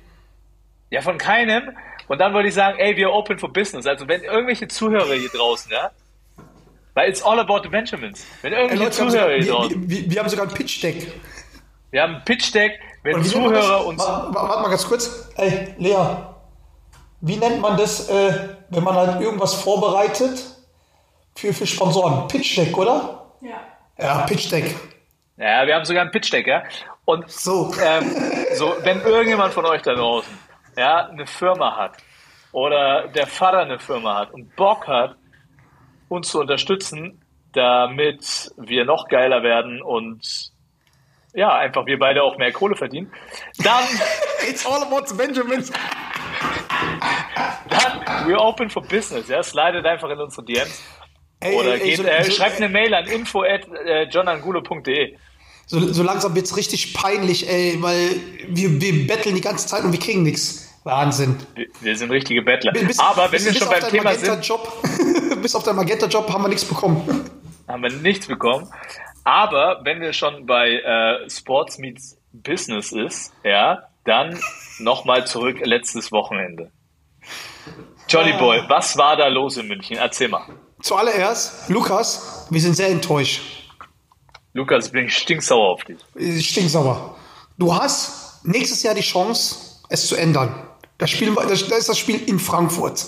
ja, von keinem. Und dann wollte ich sagen, ey, wir are open for business. Also wenn irgendwelche Zuhörer hier draußen, ja, weil it's all about the Benjamins. Wenn irgendwelche Leute, wir haben sogar, Zuhörer hier wir, wir, wir haben sogar ein Pitch-Deck. wir haben ein Pitch-Deck, wenn Zuhörer uns, Wa- wa- Warte mal ganz kurz. Ey, Lea, wie nennt man das, äh, wenn man halt irgendwas vorbereitet für, für Sponsoren? Pitch-Deck, oder? Ja. Ja, Pitch-Deck. ja, wir haben sogar ein Pitch-Deck, ja. Und So. ähm, so, wenn irgendjemand von euch da draußen ja, eine Firma hat oder der Vater eine Firma hat und Bock hat, uns zu unterstützen, damit wir noch geiler werden und ja, einfach wir beide auch mehr Kohle verdienen, dann, <laughs> It's all about the Benjamins. dann we're open for business. Ja, slidet einfach in unsere DMs Ey, oder ey, ey, geht, so, äh, so, schreibt eine Mail an info at äh, johnangulo.de. so, so langsam wird's richtig peinlich, ey, weil wir, wir betteln die ganze Zeit und wir kriegen nichts. Wahnsinn. Wir, wir sind richtige Bettler. Bis- Aber wenn wir schon beim Thema sind, Magenta-Job, bis auf deinen Magenta-Job haben wir nichts bekommen. haben wir nichts bekommen. Aber wenn wir schon bei äh, Sports Meets Business ist, ja, dann nochmal zurück letztes Wochenende. Johnny Boy, was war da los in München? Erzähl mal. Zuallererst, Lukas, wir sind sehr enttäuscht. Lukas, ich bin stinksauer auf dich. Ich Stinksauer. Du hast nächstes Jahr die Chance, es zu ändern. Das, Spiel, das, das ist das Spiel in Frankfurt.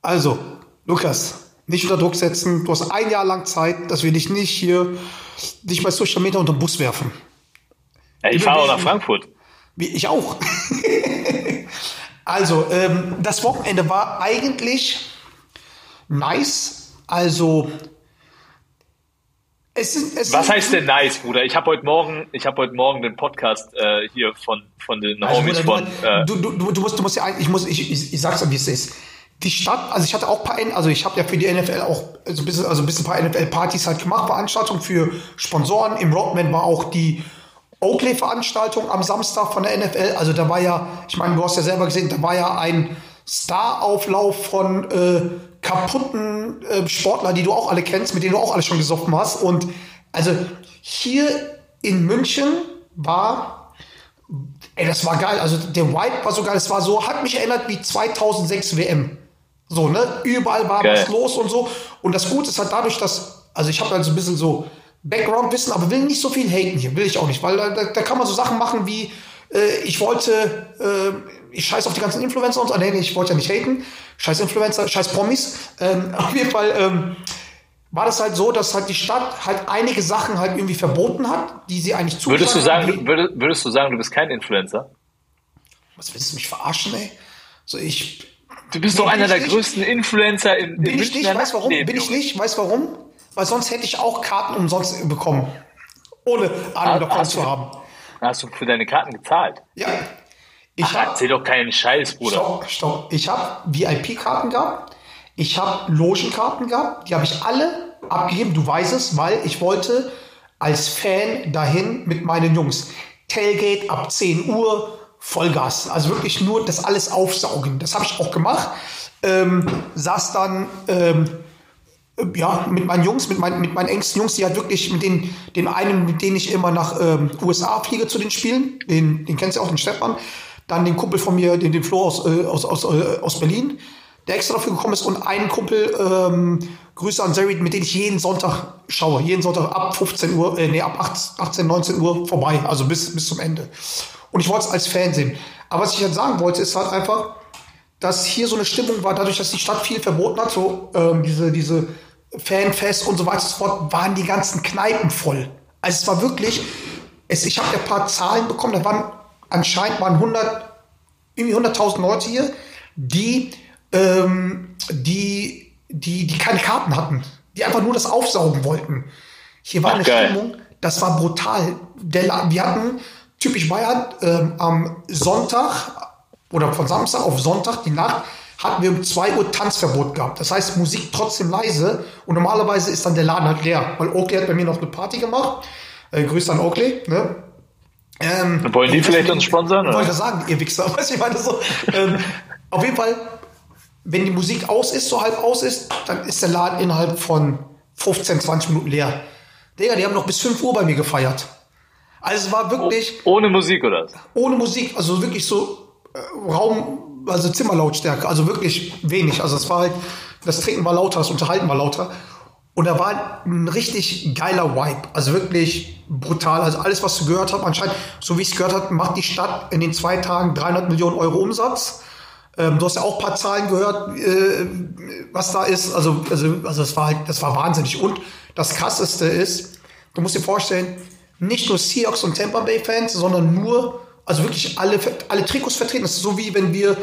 Also, Lukas, nicht unter Druck setzen. Du hast ein Jahr lang Zeit, dass wir dich nicht hier, dich bei Social Media unter den Bus werfen. Ja, ich fahre auch nach Frankfurt. Wie ich auch. <laughs> also, ähm, das Wochenende war eigentlich nice. Also, es sind, es Was heißt denn nice, Bruder? Ich habe heute Morgen, ich habe heute Morgen den Podcast äh, hier von von den Also, Homies von. Äh, du, du, du, du musst, du musst ja eigentlich, ich muss, ich, ich, ich sag's dir, wie es ist. Die Stadt, also ich hatte auch paar, also ich habe ja für die NFL auch so ein bisschen, also ein bisschen paar NFL-Partys halt gemacht, Veranstaltungen für Sponsoren. Im Rodman war auch die Oakley-Veranstaltung am Samstag von der NFL. Also da war ja, ich meine, du hast ja selber gesehen, da war ja ein Star-Auflauf von äh, kaputten äh, Sportlern, die du auch alle kennst, mit denen du auch alle schon gesoffen hast. Und also hier in München war Ey, das war geil. Also der Vibe war so geil. Es war so, hat mich erinnert wie 2006 WM. So, ne? Überall war Geil. was los und so. Und das Gute ist halt dadurch, dass, also ich habe halt so ein bisschen so Background-Wissen, aber will nicht so viel haten hier. Will ich auch nicht. Weil da, da, kann man so Sachen machen wie, äh, ich wollte, äh, ich scheiß auf die ganzen Influencer und so. Nee, nee, ich wollte ja nicht haten. Scheiß Influencer, scheiß Promis. Ähm, <laughs> auf jeden Fall, ähm, war das halt so, dass halt die Stadt halt einige Sachen halt irgendwie verboten hat, die sie eigentlich zugesagt würdest du sagen, würdest, würdest du sagen, du bist kein Influencer? Was willst du mich verarschen, ey? So, ich. Du bist Nee, doch einer der ich nicht. größten Influencer in, in Bin ich Münchner nicht, weißt warum? Bin ich nicht, weißt warum? Weil sonst hätte ich auch Karten umsonst bekommen. Ohne Ahnung davon zu haben. Hast du für deine Karten gezahlt? Ja. Ich Ach, hab, erzähl doch keinen Scheiß, Bruder. stopp, stopp. Ich habe VIP-Karten gehabt. Ich habe Logenkarten gehabt. Die habe ich alle abgegeben. Du weißt es, weil ich wollte als Fan dahin mit meinen Jungs. Tailgate ab 10 Uhr, Vollgas. Also wirklich nur das alles aufsaugen. Das habe ich auch gemacht. Ähm, saß dann ähm, ja, mit meinen Jungs, mit, meinen mit meinen engsten Jungs, die halt wirklich mit den, den einen, mit denen ich immer nach ähm, USA fliege zu den Spielen, den, den kennst du auch, den Stefan, dann den Kumpel von mir, den, den Flo aus, äh, aus, aus, äh, aus Berlin, der extra dafür gekommen ist und einen Kumpel, ähm, Grüße an Zerid, mit dem ich jeden Sonntag schaue, jeden Sonntag ab 15 Uhr, äh, nee, ab 18, 18, 19 Uhr vorbei, also bis, bis zum Ende. Und ich wollte es als Fan sehen. Aber was ich halt sagen wollte, ist halt einfach, dass hier so eine Stimmung war, dadurch, dass die Stadt viel verboten hat, so ähm, diese, diese Fanfest und so weiter und so fort, waren die ganzen Kneipen voll. Also es war wirklich, es, ich habe ja ein paar Zahlen bekommen, da waren anscheinend waren 100, irgendwie 100.000 Leute hier, die, ähm, die, die, die keine Karten hatten, die einfach nur das aufsaugen wollten. Hier war Ach, eine geil. Stimmung, das war brutal. Der, wir hatten typisch Bayern ähm, am Sonntag oder von Samstag auf Sonntag, die Nacht, hatten wir um 2 Uhr Tanzverbot gehabt. Das heißt, Musik trotzdem leise und normalerweise ist dann der Laden halt leer. Weil Oakley hat bei mir noch eine Party gemacht. Äh, Grüße an Oakley. Ne? Ähm, Wollen die vielleicht uns sponsern? Wollte ich sagen, ihr Wichser. <laughs> Weißt ich meine so. Ähm, auf jeden Fall, wenn die Musik aus ist, so halb aus ist, dann ist der Laden innerhalb von 15, 20 Minuten leer. Digga, die haben noch bis 5 Uhr bei mir gefeiert. Also es war wirklich Ohne Musik, oder? was? ohne Musik, also wirklich so äh, Raum, also Zimmerlautstärke, also wirklich wenig. Also es war halt, das Trinken war lauter, das Unterhalten war lauter. Und da war ein richtig geiler Vibe, also wirklich brutal. Also alles, was du gehört hast, anscheinend, so wie ich es gehört habe, macht die Stadt in den zwei Tagen 300 Millionen Euro Umsatz. Ähm, du hast ja auch ein paar Zahlen gehört, äh, was da ist. Also, also, also das war halt, das war wahnsinnig. Und das krasseste ist, du musst dir vorstellen, nicht nur Seahawks und Tampa Bay Fans, sondern nur, also wirklich alle, alle Trikots vertreten. Das ist so wie wenn wir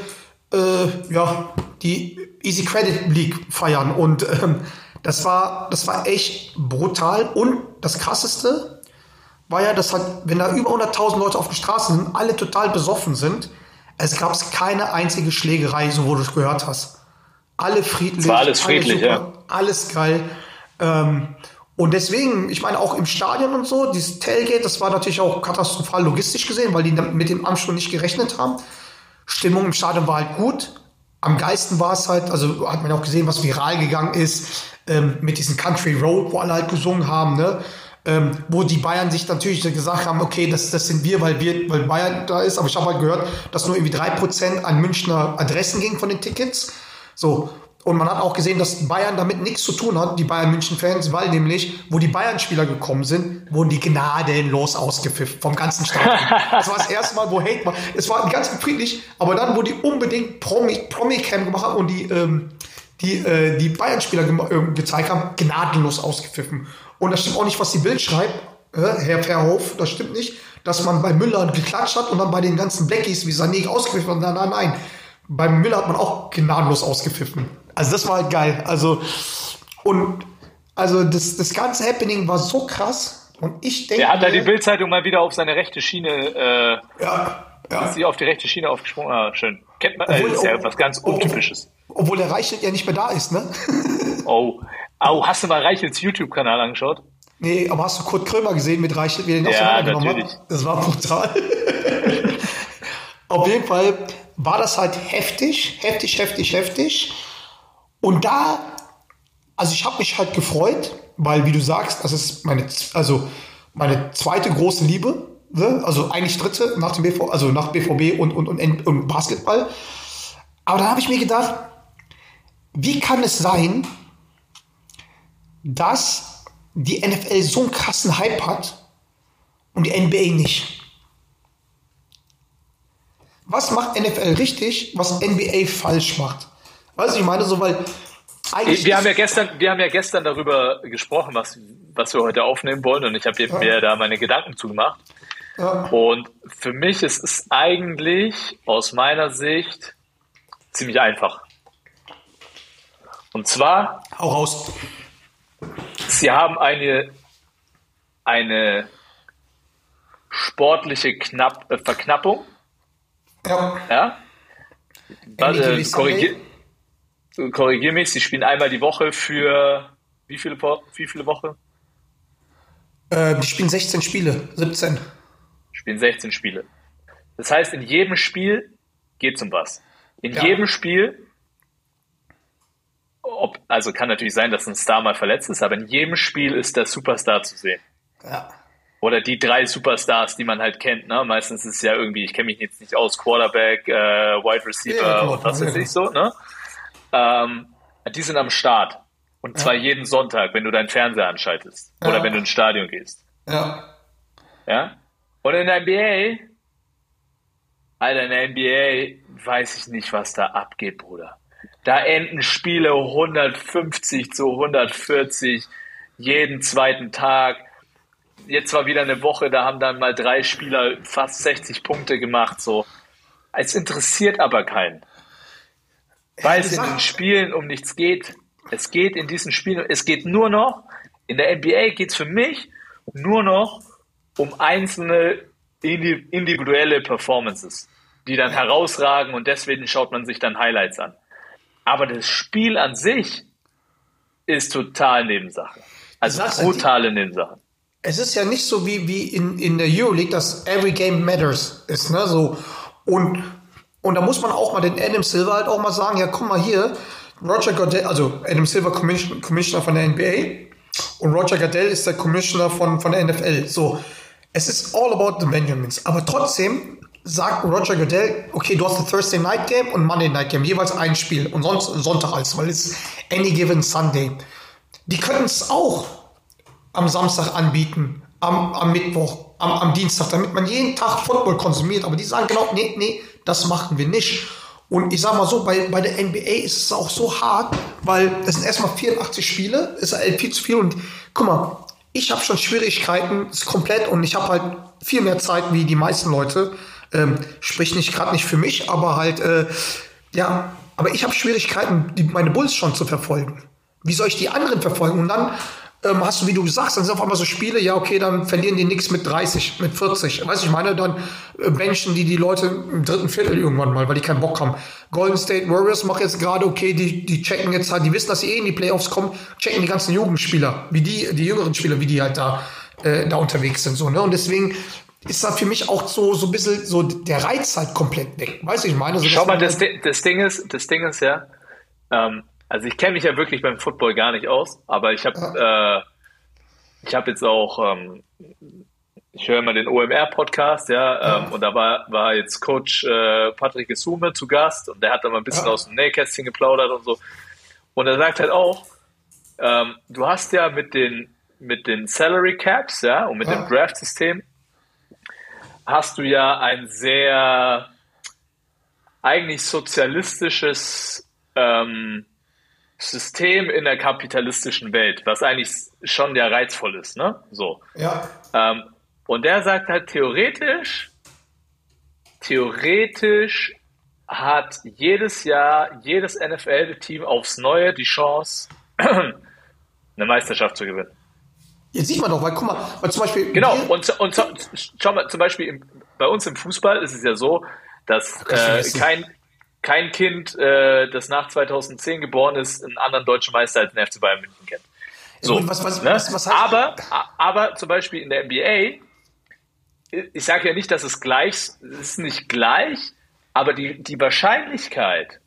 äh, ja, die Easy Credit League feiern. Und ähm, das war, das war echt brutal. Und das krasseste war ja, dass halt, wenn da über 100.000 Leute auf den Straßen sind, alle total besoffen sind, es gab keine einzige Schlägerei, so wo du es gehört hast. Alle friedlich. Es war alles friedlich, alle ja. Alles geil. Ähm, und deswegen, ich meine, auch im Stadion und so, dieses Tailgate, das war natürlich auch katastrophal logistisch gesehen, weil die mit dem Anschluss nicht gerechnet haben. Stimmung im Stadion war halt gut. Am geilsten war es halt, also hat man auch gesehen, was viral gegangen ist, ähm, mit diesem Country Road, wo alle halt gesungen haben, ne? Ähm, wo die Bayern sich natürlich gesagt haben, okay, das, das sind wir, weil wir, weil Bayern da ist. Aber ich habe halt gehört, dass nur irgendwie drei Prozent an Münchner Adressen ging von den Tickets. So. Und man hat auch gesehen, dass Bayern damit nichts zu tun hat, die Bayern München-Fans, weil nämlich, wo die Bayern-Spieler gekommen sind, wurden die gnadenlos ausgepfiffen vom ganzen Stadion. <laughs> das war das erste Mal, wo Hate war. Es war ganz friedlich, aber dann, wo die unbedingt Promi- Promi-Cam gemacht haben und die, ähm, die, äh, die Bayern-Spieler gema- ähm, gezeigt haben, gnadenlos ausgepfiffen. Und das stimmt auch nicht, was die Bild schreibt, äh, Herr Verhof, das stimmt nicht, dass man bei Müller geklatscht hat und dann bei den ganzen Blackies wie Sané ausgepfiffen hat. Nein, nein, nein. Beim Müller hat man auch gnadenlos ausgepfiffen. Also das war halt geil. Also und also das, das ganze Happening war so krass. Und ich denke. Der hat da die Bildzeitung mal wieder auf seine rechte Schiene, äh, Ja, ja. ist sie auf die rechte Schiene aufgesprungen. Ah, schön. Kennt man, äh, Obwohl- ist ja ob- was ganz ob- Untypisches. Obwohl der Reichelt ja nicht mehr da ist, ne? <laughs> Oh. Oh, hast du mal Reichels YouTube-Kanal angeschaut? Nee, aber hast du Kurt Krömer gesehen mit Reichelt, wie er den Ja, natürlich. hat? Das war brutal. <laughs> Auf jeden Fall war das halt heftig, heftig, heftig, heftig. Und da, also ich habe mich halt gefreut, weil, wie du sagst, das ist meine, also meine zweite große Liebe, ne? also eigentlich dritte nach dem BV, also nach BVB und, und, und, und Basketball. Aber dann habe ich mir gedacht, wie kann es sein, dass die NFL so einen krassen Hype hat und die NBA nicht? Was macht NFL richtig, was NBA falsch macht? Weißt du, ich meine so, weil eigentlich. Wir haben ja gestern, wir haben ja gestern darüber gesprochen, was, was wir heute aufnehmen wollen, und ich habe mir da meine Gedanken zugemacht. Ja. Und für mich ist es eigentlich aus meiner Sicht ziemlich einfach. Und zwar, Hau raus. sie haben eine, eine sportliche Knapp, äh, Verknappung. Ja. Ja? Warte, Emily korrigier, korrigier mich, sie spielen einmal die Woche für wie viele, wie viele Wochen? Äh, die spielen 16 Spiele, 17. Spielen 16 Spiele. Das heißt, in jedem Spiel geht es um was. In Ja. jedem Spiel, ob, also kann natürlich sein, dass ein Star mal verletzt ist, aber in jedem Spiel ist der Superstar zu sehen. Ja. Oder die drei Superstars, die man halt kennt. Ne? Meistens ist es ja irgendwie, ich kenne mich jetzt nicht aus, Quarterback, äh, Wide Receiver Ja, genau. und was Ja, weiß genau. ich so. Ne? Ähm, die sind am Start. Und zwar jeden Sonntag, wenn du deinen Fernseher anschaltest. Oder Ja. wenn du ins Stadion gehst. Ja. Ja? Und in der NBA, Alter, in der NBA weiß ich nicht, was da abgeht, Bruder. Da enden Spiele 150 zu 140 jeden zweiten Tag. Jetzt war wieder eine Woche, da haben dann mal drei Spieler fast 60 Punkte gemacht, so. Es interessiert aber keinen. Weil es in den Spielen um nichts geht. Es geht in diesen Spielen, es geht nur noch, in der NBA geht es für mich nur noch um einzelne indi- individuelle Performances, die dann herausragen und deswegen schaut man sich dann Highlights an. Aber das Spiel an sich ist total Nebensache. Also brutale Nebensache. Es ist ja nicht so wie, wie in, in der Euroleague, dass every game matters ist, ne, so. Und, und da muss man auch mal den Adam Silver halt auch mal sagen, ja, guck mal hier, Roger Goodell, also Adam Silver Commission, Commissioner von der NBA und Roger Goodell ist der Commissioner von, von der NFL. So, es ist all about the Benjamins. Aber trotzdem sagt Roger Goodell, okay, du hast ein Thursday Night Game und Monday Night Game, jeweils ein Spiel und sonst Sonntag als, weil es any given Sunday. Die können es auch am Samstag anbieten, am, am Mittwoch, am, am Dienstag, damit man jeden Tag Football konsumiert. Aber die sagen genau, nee, nee, das machen wir nicht. Und ich sag mal so, bei, bei der NBA ist es auch so hart, weil es sind erstmal 84 Spiele, ist halt viel zu viel. Und guck mal, ich habe schon Schwierigkeiten, ist komplett, und ich habe halt viel mehr Zeit wie die meisten Leute. Ähm, sprich nicht gerade nicht für mich, aber halt, äh, ja, aber ich habe Schwierigkeiten, die, meine Bulls schon zu verfolgen. Wie soll ich die anderen verfolgen? Und dann ähm, hast du, wie du sagst, dann sind auf einmal so Spiele, ja, okay, dann verlieren die nichts mit 30, mit 40. Weißt du, ich meine, dann äh, benchen die die Leute im dritten Viertel irgendwann mal, weil die keinen Bock haben. Golden State Warriors macht jetzt gerade, okay, die, die checken jetzt halt, die wissen, dass sie eh in die Playoffs kommen, checken die ganzen Jugendspieler, wie die, die jüngeren Spieler, wie die halt da, äh, da unterwegs sind, so, ne? Und deswegen ist da für mich auch so, so ein bisschen so der Reiz halt komplett weg. Weißt du, ich meine, so, Schau mal, das, das Ding ist, das Ding ist ja, ähm, also ich kenne mich ja wirklich beim Football gar nicht aus, aber ich habe äh, ich habe jetzt auch ähm, ich höre immer den OMR-Podcast, ja, Ja. Ähm, und da war, war jetzt Coach äh, Patrick Gesume zu Gast und der hat da mal ein bisschen Ja. aus dem Nähkästchen geplaudert und so. Und er sagt halt auch, ähm, du hast ja mit den, mit den Salary Caps, ja, und mit dem Draft-System hast du ja ein sehr eigentlich sozialistisches ähm, System in der kapitalistischen Welt, was eigentlich schon ja reizvoll ist, ne? So. Ja. Ähm, und der sagt halt theoretisch, theoretisch hat jedes Jahr jedes NFL-Team aufs Neue die Chance, <clears throat> eine Meisterschaft zu gewinnen. Jetzt sieht man doch, weil guck mal, weil zum Beispiel. Genau, und, und schau mal, zum Beispiel im, bei uns im Fußball ist es ja so, dass äh, kein, kein Kind, äh, das nach 2010 geboren ist, einen anderen deutschen Meister als den FC Bayern München kennt. So, was- was- ne? was- aber, aber zum Beispiel in der NBA, ich sage ja nicht, dass es gleich, es ist nicht gleich, aber die, die Wahrscheinlichkeit,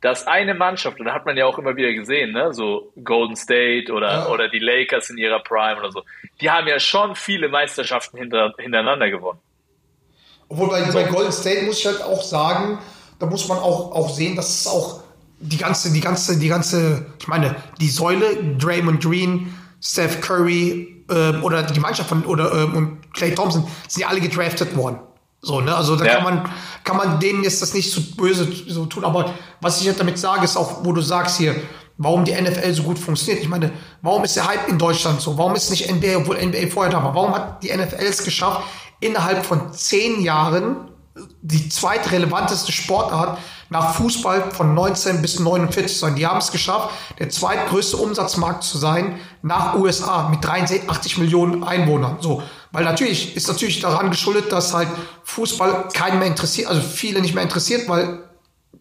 dass eine Mannschaft, und da hat man ja auch immer wieder gesehen, ne, so Golden State oder, Ja. oder die Lakers in ihrer Prime oder so, die haben ja schon viele Meisterschaften hinter, hintereinander gewonnen. Obwohl bei, bei Golden State muss ich halt auch sagen, da muss man auch, auch sehen, dass es auch die ganze, die ganze, die ganze, ich meine, die Säule, Draymond Green, Steph Curry ähm, oder die Mannschaft von oder ähm, und Clay Thompson sind ja alle gedraftet worden. So, ne? Also da Ja. kann man, kann man denen jetzt das nicht zu böse so tun. Aber was ich halt damit sage, ist auch, wo du sagst hier, warum die NFL so gut funktioniert. Ich meine, warum ist der Hype in Deutschland so? Warum ist nicht NBA, obwohl NBA vorher da war? Warum hat die NFL es geschafft, innerhalb von zehn Jahren die zweitrelevanteste Sportart nach Fußball von 19 bis 49 zu sein. Die haben es geschafft, der zweitgrößte Umsatzmarkt zu sein nach USA mit 83 Millionen Einwohnern. So, weil natürlich ist natürlich daran geschuldet, dass halt Fußball keinen mehr interessiert, also viele nicht mehr interessiert, weil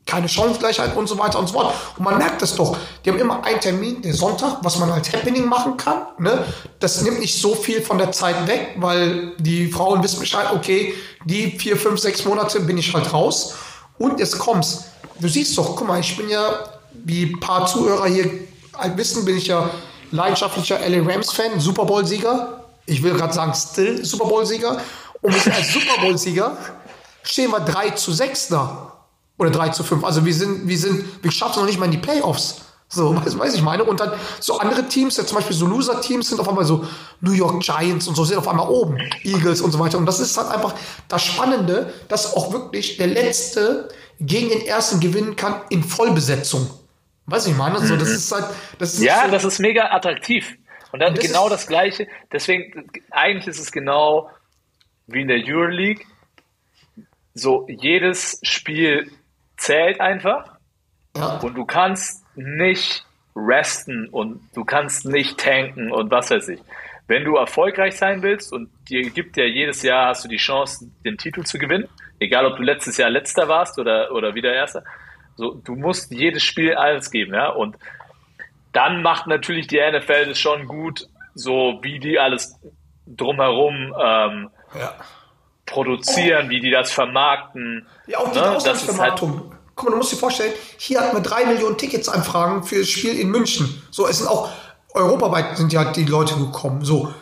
keine Chancengleichheit und so weiter und so fort. Und man merkt das doch. Die haben immer einen Termin, der Sonntag, was man als Happening machen kann. Ne? Das nimmt nicht so viel von der Zeit weg, weil die Frauen wissen Bescheid, okay, die vier, fünf, sechs Monate bin ich halt raus. Und jetzt kommt's. Du siehst doch, guck mal, ich bin ja, wie ein paar Zuhörer hier wissen, bin ich ja leidenschaftlicher LA Rams-Fan, Super Bowl-Sieger. Ich will gerade sagen, still Super Bowl-Sieger. Und als Super Bowl-Sieger stehen wir 3 zu 6 da. Oder 3 zu 5. Also wir sind, wir sind, wir schaffen es noch nicht mal in die Playoffs. So, <laughs> weiß, weiß ich meine. Und dann so andere Teams, ja zum Beispiel so Loser-Teams sind auf einmal so New York Giants und so sind auf einmal oben. Eagles und so weiter. Und das ist halt einfach das Spannende, dass auch wirklich der Letzte gegen den Ersten gewinnen kann in Vollbesetzung. Weiß ich meine? So, das ist halt, das ist Ja, so, das ist mega attraktiv. Und dann Und das genau das Gleiche. Deswegen, eigentlich ist es genau wie in der Euroleague. So, jedes Spiel zählt einfach ja. und du kannst nicht resten und du kannst nicht tanken und was weiß ich. Wenn du erfolgreich sein willst und dir gibt ja jedes Jahr hast du die Chance, den Titel zu gewinnen, egal ob du letztes Jahr letzter warst oder, oder wieder erster, so, du musst jedes Spiel alles geben, ja, und dann macht natürlich die NFL das schon gut, so wie die alles drumherum ähm, ja. Produzieren, wie die das vermarkten. Ja, auch die ne? Das ist halt, Auslandsvermarktung. Guck mal, du musst dir vorstellen, hier hatten wir drei Millionen Ticketsanfragen für das Spiel in München. So, es sind auch europaweit sind ja die Leute gekommen. So.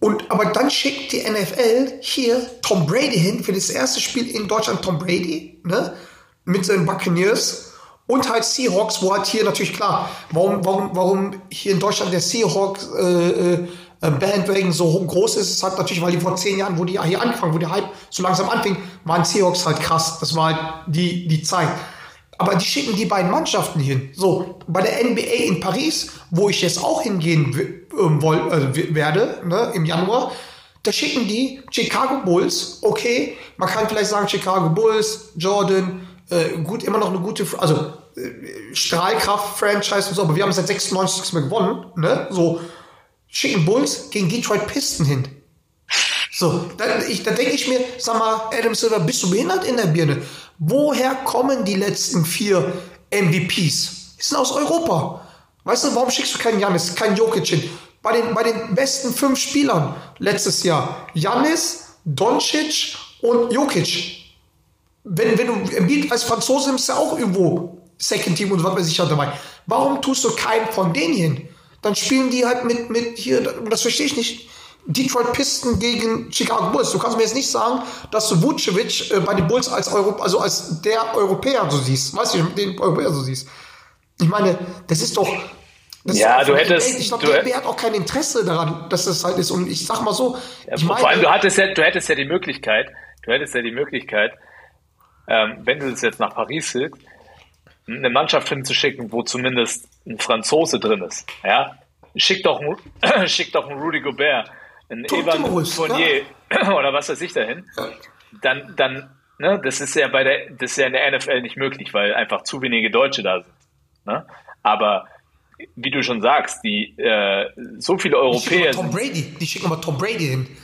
Und aber dann schickt die NFL hier Tom Brady hin für das erste Spiel in Deutschland Tom Brady, ne? Mit seinen Buccaneers und halt Seahawks, wo halt hier natürlich klar, warum, warum, warum hier in Deutschland der Seahawks äh, äh, Bandwagon so groß ist, ist halt natürlich, weil die vor zehn Jahren, wo die hier angefangen, wo der Hype so langsam anfing, waren Seahawks halt krass. Das war halt die, die Zeit. Aber die schicken die beiden Mannschaften hin. So, bei der NBA in Paris, wo ich jetzt auch hingehen ähm, woll, äh, werde, ne, im Januar, da schicken die Chicago Bulls, okay, man kann vielleicht sagen Chicago Bulls, Jordan, äh, gut, immer noch eine gute, also äh, Strahlkraft-Franchise und so, aber wir haben seit 96 nichts mehr gewonnen, ne, so, schicken Bulls gegen Detroit Pisten hin. So, da, da denke ich mir, sag mal, Adam Silver, bist du behindert in der Birne? Woher kommen die letzten vier MVPs? Die sind aus Europa. Weißt du, warum schickst du keinen Janis, keinen Jokic hin? Bei den, bei den besten fünf Spielern letztes Jahr, Janis, Doncic und Jokic. Wenn, wenn du Embiid als Franzose nimmst, ist ja auch irgendwo Second Team und was weiß ich halt dabei. Warum tust du keinen von denen hin? Dann spielen die halt mit, mit hier, das verstehe ich nicht. Detroit Pistons gegen Chicago Bulls. Du kannst mir jetzt nicht sagen, dass du Vucevic äh, bei den Bulls als Euro, also als der Europäer so siehst. Weißt du, den Europäer so siehst. Ich meine, das ist doch. Das Ja, ist du hättest- Ich glaube, der hat auch kein Interesse daran, dass das halt ist. Und ich sag mal so, ich Vor meine, allem, du hattest ja, du hättest ja die Möglichkeit, du hättest ja die Möglichkeit, ähm, wenn du das jetzt nach Paris hilfst, eine Mannschaft hinzuschicken, wo zumindest ein Franzose drin ist. Ja? Schick doch, einen- <clears throat> schick doch einen Rudy Gobert, einen Tom Evan Fournier <clears throat> oder was weiß ich dahin. Dann, dann, ne, das ist ja bei der, das ist ja in der NFL nicht möglich, weil einfach zu wenige Deutsche da sind. Ne? Aber wie du schon sagst, die äh, so viele die schicken Europäer mal Tom Brady, die schicken mal Tom Brady hin.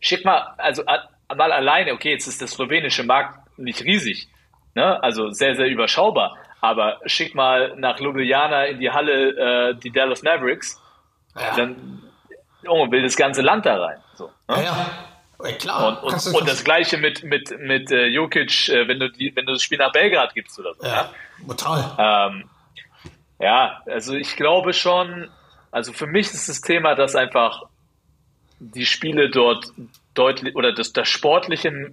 schick mal, also mal alleine, okay, jetzt ist der slowenische Markt nicht riesig, ne? also sehr, sehr überschaubar, aber schick mal nach Ljubljana in die Halle äh, die Dallas Mavericks, Ja, dann Junge, will das ganze Land da rein. So, ja, ne? ja. Ja, klar. Und, und, und das gleiche mit, mit, mit äh, Jokic, äh, wenn, du die, wenn du das Spiel nach Belgrad gibst oder so. ja, brutal. Ähm, ja, also ich glaube schon, also für mich ist das Thema, dass einfach die Spiele dort deutlich oder dass das Sportliche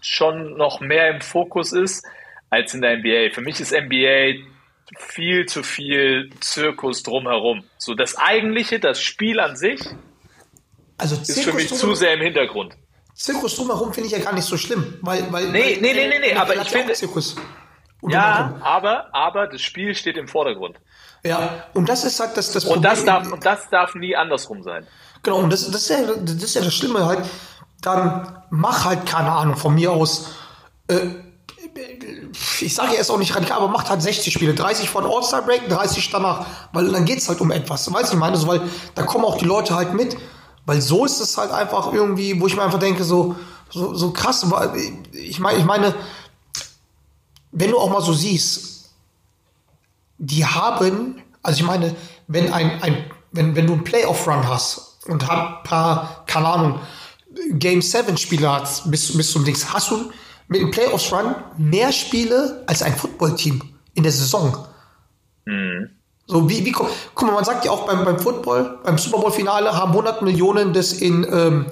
schon noch mehr im Fokus ist als in der NBA. Für mich ist NBA viel zu viel Zirkus drumherum. So das eigentliche, das Spiel an sich Also ist für mich Zirkus zu sehr im Hintergrund. Zirkus drumherum finde ich ja gar nicht so schlimm, weil, weil Nee, weil, nee, nee, nee, nee, aber ich finde- Zirkus. Ja, aber, aber das Spiel steht im Vordergrund. ja, und das ist halt das, das Und das Problem. darf, und das darf nie andersrum sein. Genau, und das, das, ist ja, das ist ja das Schlimme halt. Dann mach halt, keine Ahnung, von mir aus, äh, ich sage jetzt auch nicht radikal, aber macht halt 60 Spiele, 30 von All-Star Break, 30 danach, weil dann geht's halt um etwas. Weißt du, ich meine, so, weil da kommen auch die Leute halt mit, weil so ist es halt einfach irgendwie, wo ich mir einfach denke, so, so, so krass, ich meine, ich meine, wenn du auch mal so siehst, die haben, also ich meine, wenn ein, ein wenn, wenn du einen Playoff-Run hast und ein paar, keine Ahnung, Game 7 Spiele hast bis, bis zum Dings, hast du mit dem Playoffs-Run mehr Spiele als ein Football-Team in der Saison. So, wie, wie, guck guck mal, man sagt ja auch beim, beim Football, beim Super Bowl-Finale haben 100 Millionen das in, ähm,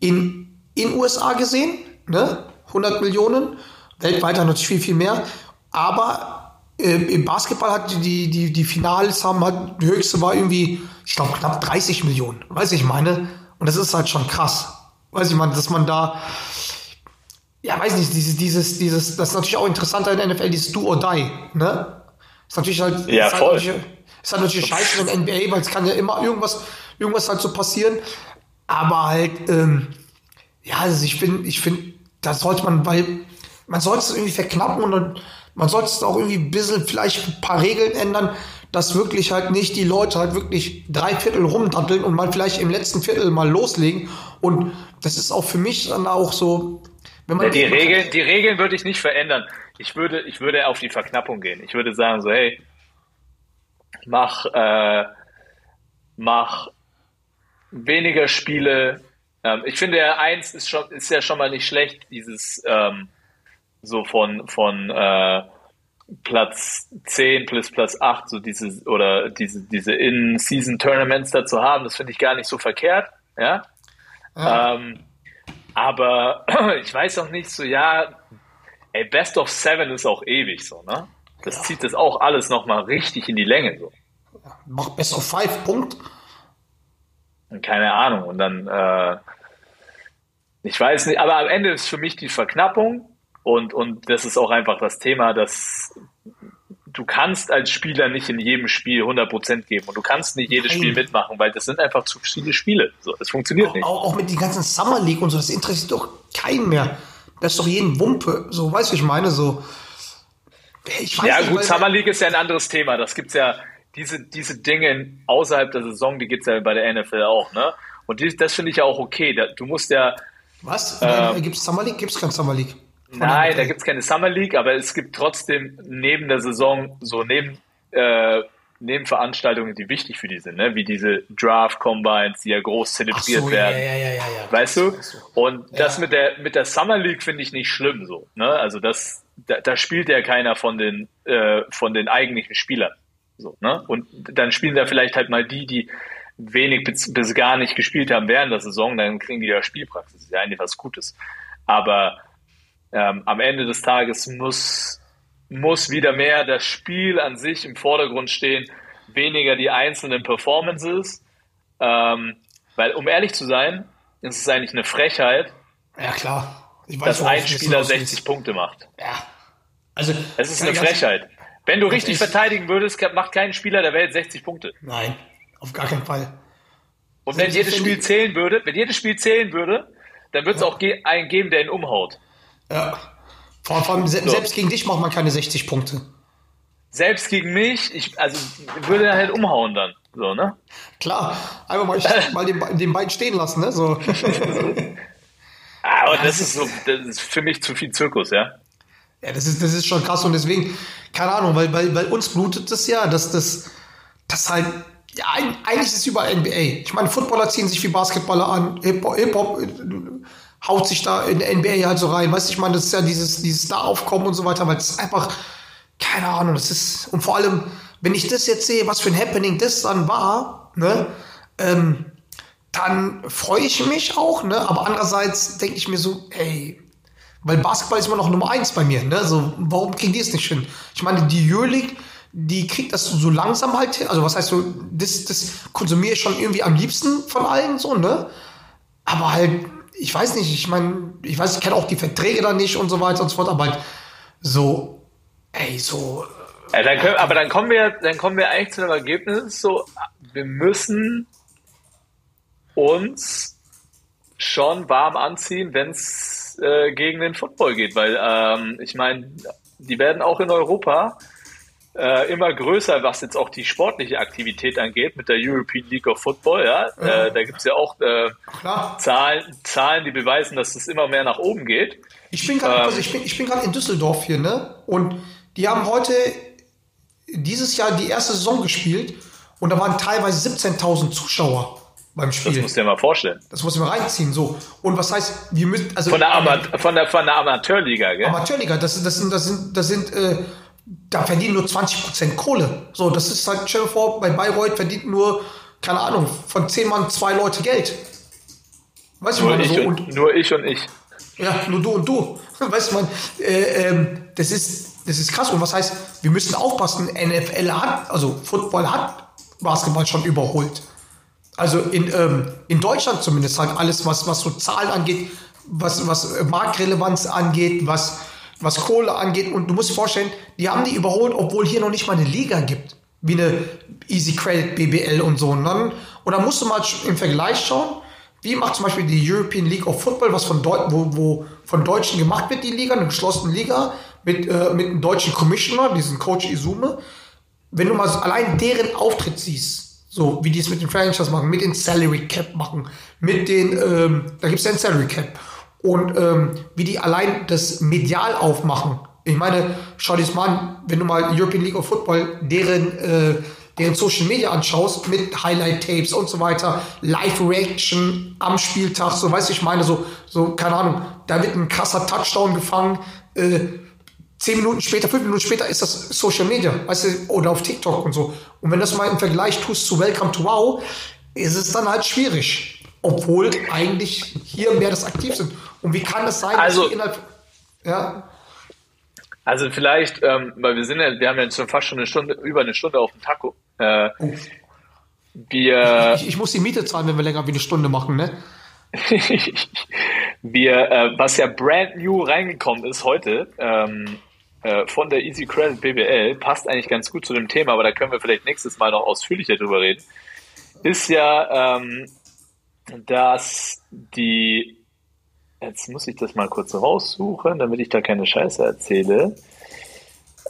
in, in USA gesehen, ne? 100 Millionen, weltweit hat natürlich viel, viel mehr, aber äh, im Basketball hat die, die, die Finals haben halt, die höchste war irgendwie, ich glaube, knapp 30 Millionen, weiß ich meine, und das ist halt schon krass, weiß ich meine, dass man da, ja, weiß nicht, dieses, dieses, dieses, das ist natürlich auch interessanter in der NFL, dieses Do or Die, ne? Ist natürlich halt, Ja, ist halt voll. natürlich, ist halt natürlich scheiße in der NBA, weil es kann ja immer irgendwas, irgendwas halt so passieren. Aber halt, ähm, ja, also ich finde, ich finde, da sollte man, weil man sollte es irgendwie verknappen und dann, man sollte es auch irgendwie ein bisschen vielleicht ein paar Regeln ändern, dass wirklich halt nicht die Leute halt wirklich drei Viertel rumdatteln und mal vielleicht im letzten Viertel mal loslegen. Und das ist auch für mich dann auch so, wenn man Die Regeln, die Regeln würde ich nicht verändern. Ich würde, ich würde auf die Verknappung gehen. Ich würde sagen so, hey, mach, äh, mach weniger Spiele. Ähm, ich finde ja eins ist schon, ist ja schon mal nicht schlecht, dieses ähm, so von von äh, Platz 10 plus Platz 8, so diese oder diese diese In-Season-Tournaments da zu haben, das finde ich gar nicht so verkehrt. Ja. Ähm, aber <clears throat> ich weiß auch nicht so, ja, ey, Best of Seven ist auch ewig so, ne? Das zieht das auch alles nochmal richtig in die Länge so. macht Best of Five, Punkt. Und keine Ahnung. Und dann, äh, ich weiß nicht, aber am Ende ist für mich die Verknappung und, und das ist auch einfach das Thema, dass du kannst als Spieler nicht in jedem Spiel 100% geben und du kannst nicht jedes Nein. Spiel mitmachen, weil das sind einfach zu viele Spiele. So, das funktioniert nicht. Auch, auch mit den ganzen Summer League und so, das interessiert doch keinen mehr. Das ist doch jeden Wumpe. So, weißt du, ich meine, so. Ich weiß Ja, nicht, gut, Summer League ist ja ein anderes Thema. Das gibt's ja, diese, diese Dinge außerhalb der Saison, die gibt's ja bei der NFL auch, ne? Und die, das finde ich ja auch okay. Da, du musst ja, Was? Ähm, Gibt es Summer League? Gibt es kein Summer League? Nein, da NFL. gibt's keine Summer League, aber es gibt trotzdem neben der Saison so neben, äh, Nebenveranstaltungen, die wichtig für die sind, ne? Wie diese Draft-Combines, die ja groß zelebriert so, ja, werden. ja, ja, ja, ja. Weißt du? Und das Ja. mit der mit der Summer League finde ich nicht schlimm so. Ne? Also das da, da spielt ja keiner von den äh, von den eigentlichen Spielern. So, ne? Und dann spielen da vielleicht halt mal die, die wenig bis, bis gar nicht gespielt haben während der Saison, dann kriegen die ja Spielpraxis. Das ist ja eigentlich was Gutes. Aber ähm, am Ende des Tages muss, muss wieder mehr das Spiel an sich im Vordergrund stehen, weniger die einzelnen Performances. Ähm, weil, um ehrlich zu sein, ist es eigentlich eine Frechheit, Ja, klar. Weiß, dass ein Spieler hinaus willst. 60 Punkte macht. Ja. Also, Es ist eine Frechheit. Wenn du richtig verteidigen würdest, macht kein Spieler der Welt 60 Punkte. Nein, auf gar keinen Fall. Und wenn Selbst jedes wenn Spiel zählen würde, wenn jedes Spiel zählen würde, dann wird es auch ge einen geben, der ihn umhaut. Ja. Vor, vor allem, se selbst gegen dich macht man keine 60 Punkte. Selbst gegen mich, ich, also würde er halt umhauen dann. So, ne? Klar, einfach mal, <laughs> mal den, den Bein stehen lassen, ne? So. Ah, Aber das ist so, das ist für mich zu viel Zirkus, ja. Ja, das ist, das ist schon krass und deswegen, keine Ahnung, weil, weil, weil uns blutet das ja, dass das, das halt, ja, eigentlich ist es überall NBA. Ich meine, Footballer ziehen sich wie Basketballer an, Hip-Hop Hip-Hop, äh, haut sich da in der NBA halt so rein, weißt du, ich meine, das ist ja dieses, dieses Star-Aufkommen und so weiter, weil es einfach, keine Ahnung, das ist, und vor allem, wenn ich das jetzt sehe, was für ein Happening das dann war, ne, ähm, dann freue ich mich auch, ne, aber andererseits denke ich mir so, ey, weil Basketball ist immer noch Nummer eins bei mir, ne? So, warum kriegen die es nicht hin? Ich meine, die Euroleague, die kriegt das so langsam halt hin. Also, was heißt so, das, das konsumiere ich schon irgendwie am liebsten von allen, so, ne? Aber halt, ich weiß nicht, ich meine, ich weiß, ich kenne auch die Verträge da nicht und so weiter und so fort, aber halt so, ey, so, Ja, dann können, aber dann kommen wir, dann kommen wir eigentlich zu einem Ergebnis, so, wir müssen uns schon warm anziehen, wenn es äh, gegen den Football geht, weil ähm, ich meine, die werden auch in Europa äh, immer größer, was jetzt auch die sportliche Aktivität angeht, mit der European League of Football, ja. Äh, da gibt's ja auch äh. Zahlen, Zahlen, die beweisen, dass es immer mehr nach oben geht. Ich bin gerade Ähm. also ich bin, ich bin in Düsseldorf hier, ne? Und die haben heute dieses Jahr die erste Saison gespielt und da waren teilweise 17.000 Zuschauer beim Das Spiel. musst du dir mal vorstellen. Das muss ich mal reinziehen, so. Und was heißt, wir müssen, also. Von der, Ama von der, von der Amateurliga, gell? Amateurliga, das, das sind, das sind, das sind, äh, da verdienen nur 20% Kohle. So, das ist halt, stell dir vor, bei Bayreuth verdient nur, keine Ahnung, von 10 Mann zwei Leute Geld. Weißt du, Nur meine, ich, so, und, und, nur ich und ich. ja, nur du und du. <laughs> Weißt du, man, äh, ähm, das ist, das ist krass. Und was heißt, wir müssen aufpassen, NFL hat, also Football hat Basketball schon überholt. Also in, ähm, in Deutschland zumindest halt alles, was, was so Zahlen angeht, was, was äh, Marktrelevanz angeht, was, was Kohle angeht. Und du musst vorstellen, die haben die überholt, obwohl hier noch nicht mal eine Liga gibt. Wie eine Easy Credit BBL und so. Und dann, und dann musst du mal im Vergleich schauen, wie macht zum Beispiel die European League of Football, was von, Deu wo, wo von Deutschen gemacht wird, die Liga, eine geschlossene Liga, mit, äh, mit einem deutschen Commissioner, diesen Coach Izume. Wenn du mal so allein deren Auftritt siehst, so wie die es mit den Franchise machen, mit den Salary Cap machen, mit den, ähm, da gibt es ja ein Salary Cap. Und ähm, wie die allein das medial aufmachen. Ich meine, schau dir das mal an, wenn du mal European League of Football, deren, äh, deren Social Media anschaust, mit Highlight-Tapes und so weiter, Live-Reaction am Spieltag, so weißt du, ich meine, so, so, keine Ahnung, da wird ein krasser Touchdown gefangen, äh, zehn Minuten später, fünf Minuten später ist das Social Media, weißt du, oder auf TikTok und so. Und wenn das mal im Vergleich tust zu Welcome to Wow, ist es dann halt schwierig. Obwohl eigentlich hier mehr das aktiv sind. Und wie kann das sein, Also- innerhalb, ja, Also vielleicht, ähm, weil wir sind ja, wir haben ja jetzt schon fast schon eine Stunde, über eine Stunde auf dem Taco. Äh, oh, wir, ich, ich muss die Miete zahlen, wenn wir länger wie eine Stunde machen, ne? <laughs> wir, äh, was ja brand new reingekommen ist heute, ähm, äh, von der Easy Credit BBL, passt eigentlich ganz gut zu dem Thema, aber da können wir vielleicht nächstes Mal noch ausführlicher drüber reden, ist ja, ähm, dass die, jetzt muss ich das mal kurz raussuchen, damit ich da keine Scheiße erzähle.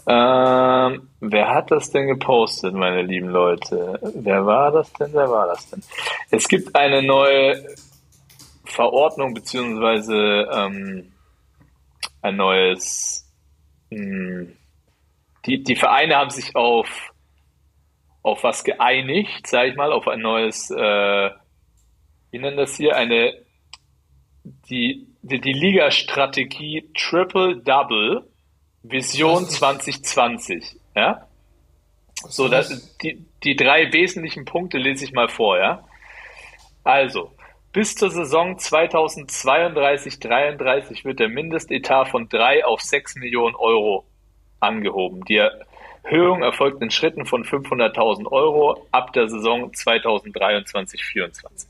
Ähm, wer hat das denn gepostet, meine lieben Leute? Wer war das denn? Wer war das denn? Es gibt eine neue Verordnung beziehungsweise ähm, ein neues. Mh, die, die Vereine haben sich auf auf was geeinigt, sage ich mal, auf ein neues, äh, wie nennen das hier, eine die die, die Liga-Strategie Triple Double Vision 2020, ja. So, das, die, die drei wesentlichen Punkte lese ich mal vor, ja? Also, bis zur Saison 2032-33 wird der Mindestetat von 3 auf 6 Millionen Euro angehoben. Die Erhöhung erfolgt in Schritten von 500.000 Euro ab der Saison 2023-24.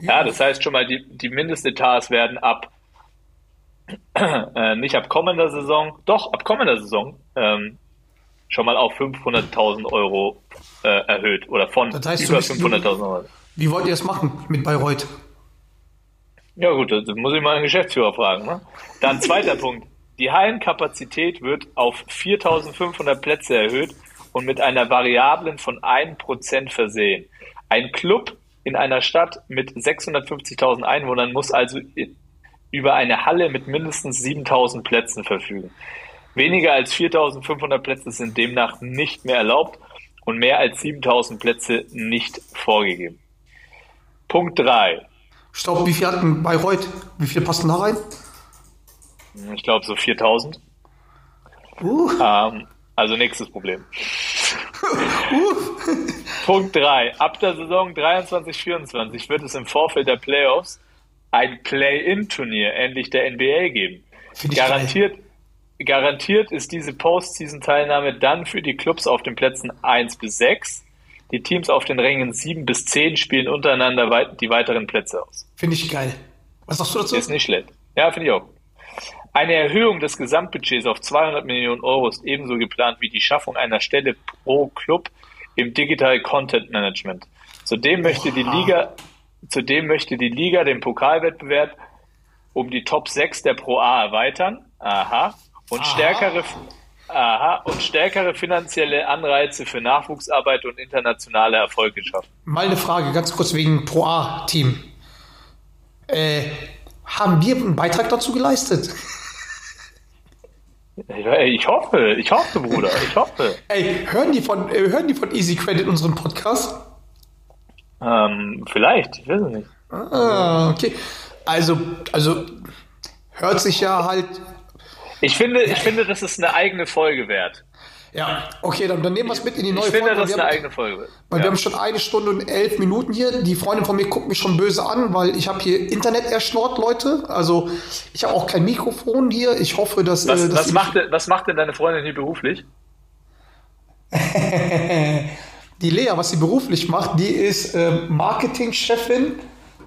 Ja, das heißt schon mal, die, die Mindestetats werden ab, <clears throat> äh, nicht ab kommender Saison, doch ab kommender Saison ähm, schon mal auf 500.000 Euro äh, erhöht oder von Das heißt, über bist- 500.000 Euro. Wie wollt ihr das machen mit Bayreuth? Ja gut, das muss ich mal den Geschäftsführer fragen. Ne? Dann zweiter <laughs> Punkt. Die Hallenkapazität wird auf 4.500 Plätze erhöht und mit einer Variablen von 1% versehen. Ein Club in einer Stadt mit 650.000 Einwohnern muss also über eine Halle mit mindestens 7.000 Plätzen verfügen. Weniger als 4.500 Plätze sind demnach nicht mehr erlaubt und mehr als 7.000 Plätze nicht vorgegeben. Punkt 3. Stopp, wie viel hatten Bayreuth? Wie viel passen da rein? Ich glaube so 4000. Uh, Ähm, also nächstes Problem. <laughs> Punkt 3. Ab der Saison 23-24 wird es im Vorfeld der Playoffs ein Play-In-Turnier ähnlich der NBA geben. Find ich Garantiert, garantiert ist diese Postseason-Teilnahme dann für die Clubs auf den Plätzen 1 bis 6. Die Teams auf den Rängen 7 bis 10 spielen untereinander wei- die weiteren Plätze aus. finde ich geil. Was sagst du dazu? Ist nicht schlecht. Ja, finde ich auch. Eine Erhöhung des Gesamtbudgets auf 200 Millionen Euro ist ebenso geplant wie die Schaffung einer Stelle pro Club im Digital Content Management. Zudem möchte die Liga, zudem möchte die Liga den Pokalwettbewerb um die Top 6 der Pro A erweitern. Aha. Und stärkere, aha, und stärkere finanzielle Anreize für Nachwuchsarbeit und internationale Erfolge schaffen. Mal eine Frage, ganz kurz wegen Pro A-Team. Äh, haben wir einen Beitrag dazu geleistet? Ich hoffe, ich hoffe, Bruder, ich hoffe. Ey, hören die von, äh, hören die von Easy Credit unseren Podcast? Ähm, vielleicht, ich weiß es nicht. Ah, okay. Also, also hört sich ja halt. Ich finde, ich finde, das ist eine eigene Folge wert. Ja, okay, dann, dann nehmen wir es mit in die neue Ich finde, Folge. das ist Wir eine haben- eigene Folge. Weil Ja. wir haben schon eine Stunde und elf Minuten hier. Die Freundin von mir guckt mich schon böse an, weil ich habe hier Internet erschnort, Leute. Also ich habe auch kein Mikrofon hier. Ich hoffe, dass... Was, äh, dass was, macht, denn- was macht denn deine Freundin hier beruflich? <laughs> Die Lea, was sie beruflich macht, die ist ähm, Marketingchefin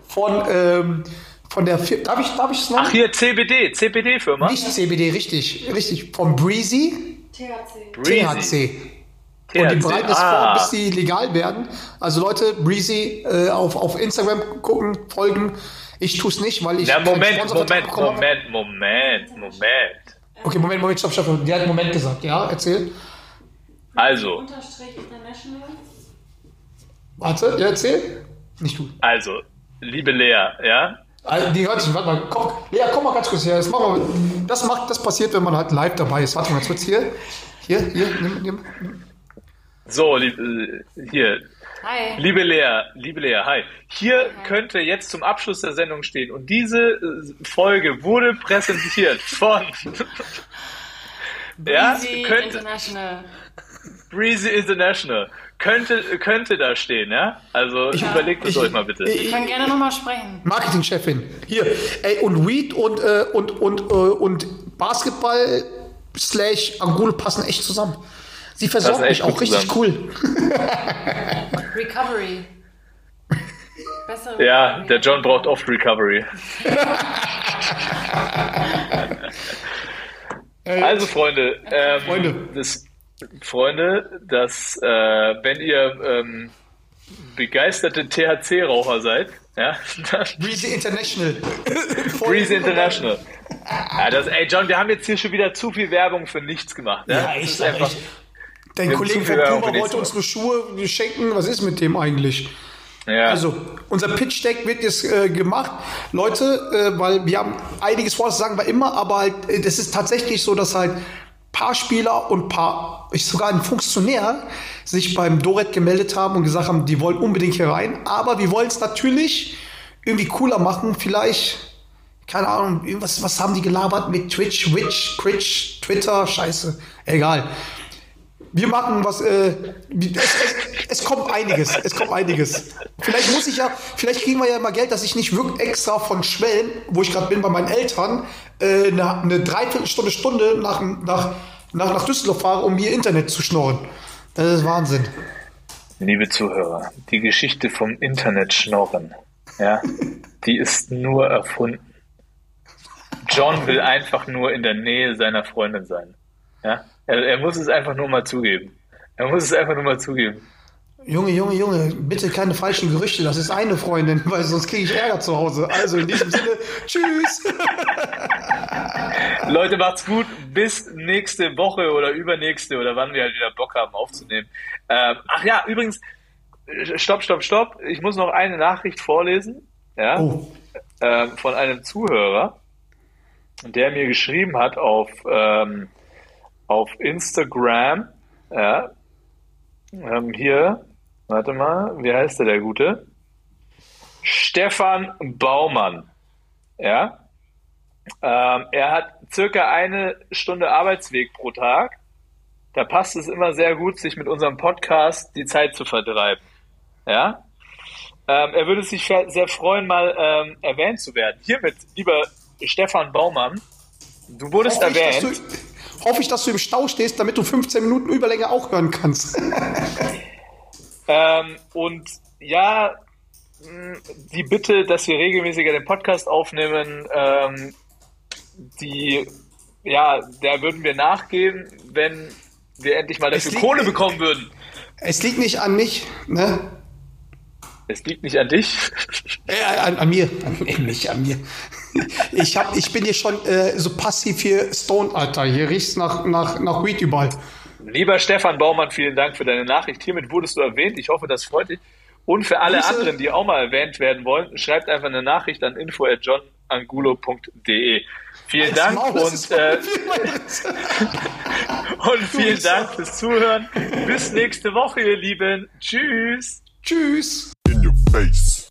von, ähm, von der... Fir darf ich, darf ich es nennen? Ach, hier CBD, CBD-Firma. Nicht CBD, richtig. Richtig. Von Breezy THC. THC. Und die bereiten es vor, Ah, bis die legal werden. Also Leute, Breezy äh, auf, auf Instagram gucken, folgen. Ich tue es nicht, weil ich ja, keinen Moment, Moment. Moment, Moment, Moment. Okay, Moment, Moment, stopp, stopp. Der hat einen Moment gesagt. Ja, erzähl. Also, Unterstrich International. Warte, ja, erzähl. Nicht du. also, liebe Lea, ja, Also, Die hört sich, warte mal, komm, Lea, komm mal ganz kurz her. Das, machen wir, das, macht, das passiert, wenn man halt live dabei ist. Warte mal kurz hier. Hier, hier, nimm, nimm. so, lieb, äh, hier, Hi. liebe Lea, liebe Lea, hi. Hier könnte jetzt zum Abschluss der Sendung stehen und diese äh, Folge wurde präsentiert von, <laughs> ja, Easy könnte, International. Breezy International. Könnte, könnte da stehen, ja? Also überlegt es ich- euch mal bitte. Ich, können gerne nochmal sprechen. Marketingchefin. Hier. Ey, und Weed und, äh, und, und, äh, und Basketball slash Angul passen echt zusammen. Sie echt mich auch richtig cool. Recovery. Bessere Ja, Recovery. der John braucht oft Recovery. <laughs> Also Freunde, ähm, Freunde. Das, Freunde, dass äh, wenn ihr ähm, begeisterte THC-Raucher seid, ja, <laughs> Breezy International. <laughs> Breezy International. Ja, das, ey John, wir haben jetzt hier schon wieder zu viel Werbung für nichts gemacht. Ja, Ja, sag einfach, echt. Dein Kollege von Puma wollte uns nächstes nur Schuhe schenken. Was ist mit dem eigentlich? ja. Also, unser Pitch Deck wird jetzt äh, gemacht. Leute, äh, weil wir haben einiges vor, das sagen wir immer, aber halt, äh, das ist tatsächlich so, dass halt paar Spieler und paar, ich sogar ein Funktionär sich beim Doret gemeldet haben und gesagt haben, die wollen unbedingt hier rein. Aber wir wollen es natürlich irgendwie cooler machen. Vielleicht, keine Ahnung, irgendwas, was haben die gelabert mit Twitch, Witch, Twitch, Twitter, scheiße, egal. Wir machen was, äh, es, es, es kommt einiges, es kommt einiges. Vielleicht muss ich ja, vielleicht kriegen wir ja mal Geld, dass ich nicht wirklich extra von Schwellen, wo ich gerade bin bei meinen Eltern, äh, eine, eine Dreiviertelstunde, Stunde nach, nach, nach, nach Düsseldorf fahre, um hier Internet zu schnorren. Das ist Wahnsinn. Liebe Zuhörer, die Geschichte vom Internet-Schnorren, ja, die ist nur erfunden. John will einfach nur in der Nähe seiner Freundin sein. Ja? Er, er muss es einfach nur mal zugeben. Er muss es einfach nur mal zugeben. Junge, Junge, Junge, bitte keine falschen Gerüchte, das ist eine Freundin, <laughs> weil sonst kriege ich Ärger zu Hause. Also in diesem Sinne, <laughs> tschüss. Leute, macht's gut. Bis nächste Woche oder übernächste oder wann wir halt wieder Bock haben aufzunehmen. Ähm, ach ja, übrigens, stopp, stopp, stopp. Ich muss noch eine Nachricht vorlesen. Ja, Oh, ähm, von einem Zuhörer, der mir geschrieben hat auf, ähm, auf Instagram. Ja, ähm, hier, warte mal, wie heißt der, der Gute? Stefan Baumann. Ja, ähm, er hat circa eine Stunde Arbeitsweg pro Tag. Da passt es immer sehr gut, sich mit unserem Podcast die Zeit zu vertreiben. Ja, ähm, er würde sich sehr freuen, mal ähm, erwähnt zu werden. Hiermit, lieber Stefan Baumann, du wurdest ich, erwähnt. du, hoffe ich, dass du im Stau stehst, damit du 15 Minuten Überlänge auch hören kannst. <laughs> Ähm, und ja, mh, die Bitte, dass wir regelmäßiger den Podcast aufnehmen, ähm, die, ja, da würden wir nachgehen, wenn wir endlich mal dafür Kohle bekommen würden. Es liegt nicht an mich, ne? Es liegt nicht an dich. Äh, an, an mir. An, äh, <laughs> nicht an mir. Ich, hab, ich bin hier schon äh, so passiv hier Stone, Alter. Hier riecht's nach, nach, nach Weed überall. Lieber Stefan Baumann, vielen Dank für deine Nachricht. Hiermit wurdest du erwähnt. Ich hoffe, das freut dich. Und für alle Grüße. anderen, die auch mal erwähnt werden wollen, schreibt einfach eine Nachricht an info@johnangulo.de. Vielen Dank Maul, und, äh, <laughs> und vielen. Dank fürs Zuhören. Bis nächste Woche, ihr Lieben. Tschüss. Tschüss. In your face.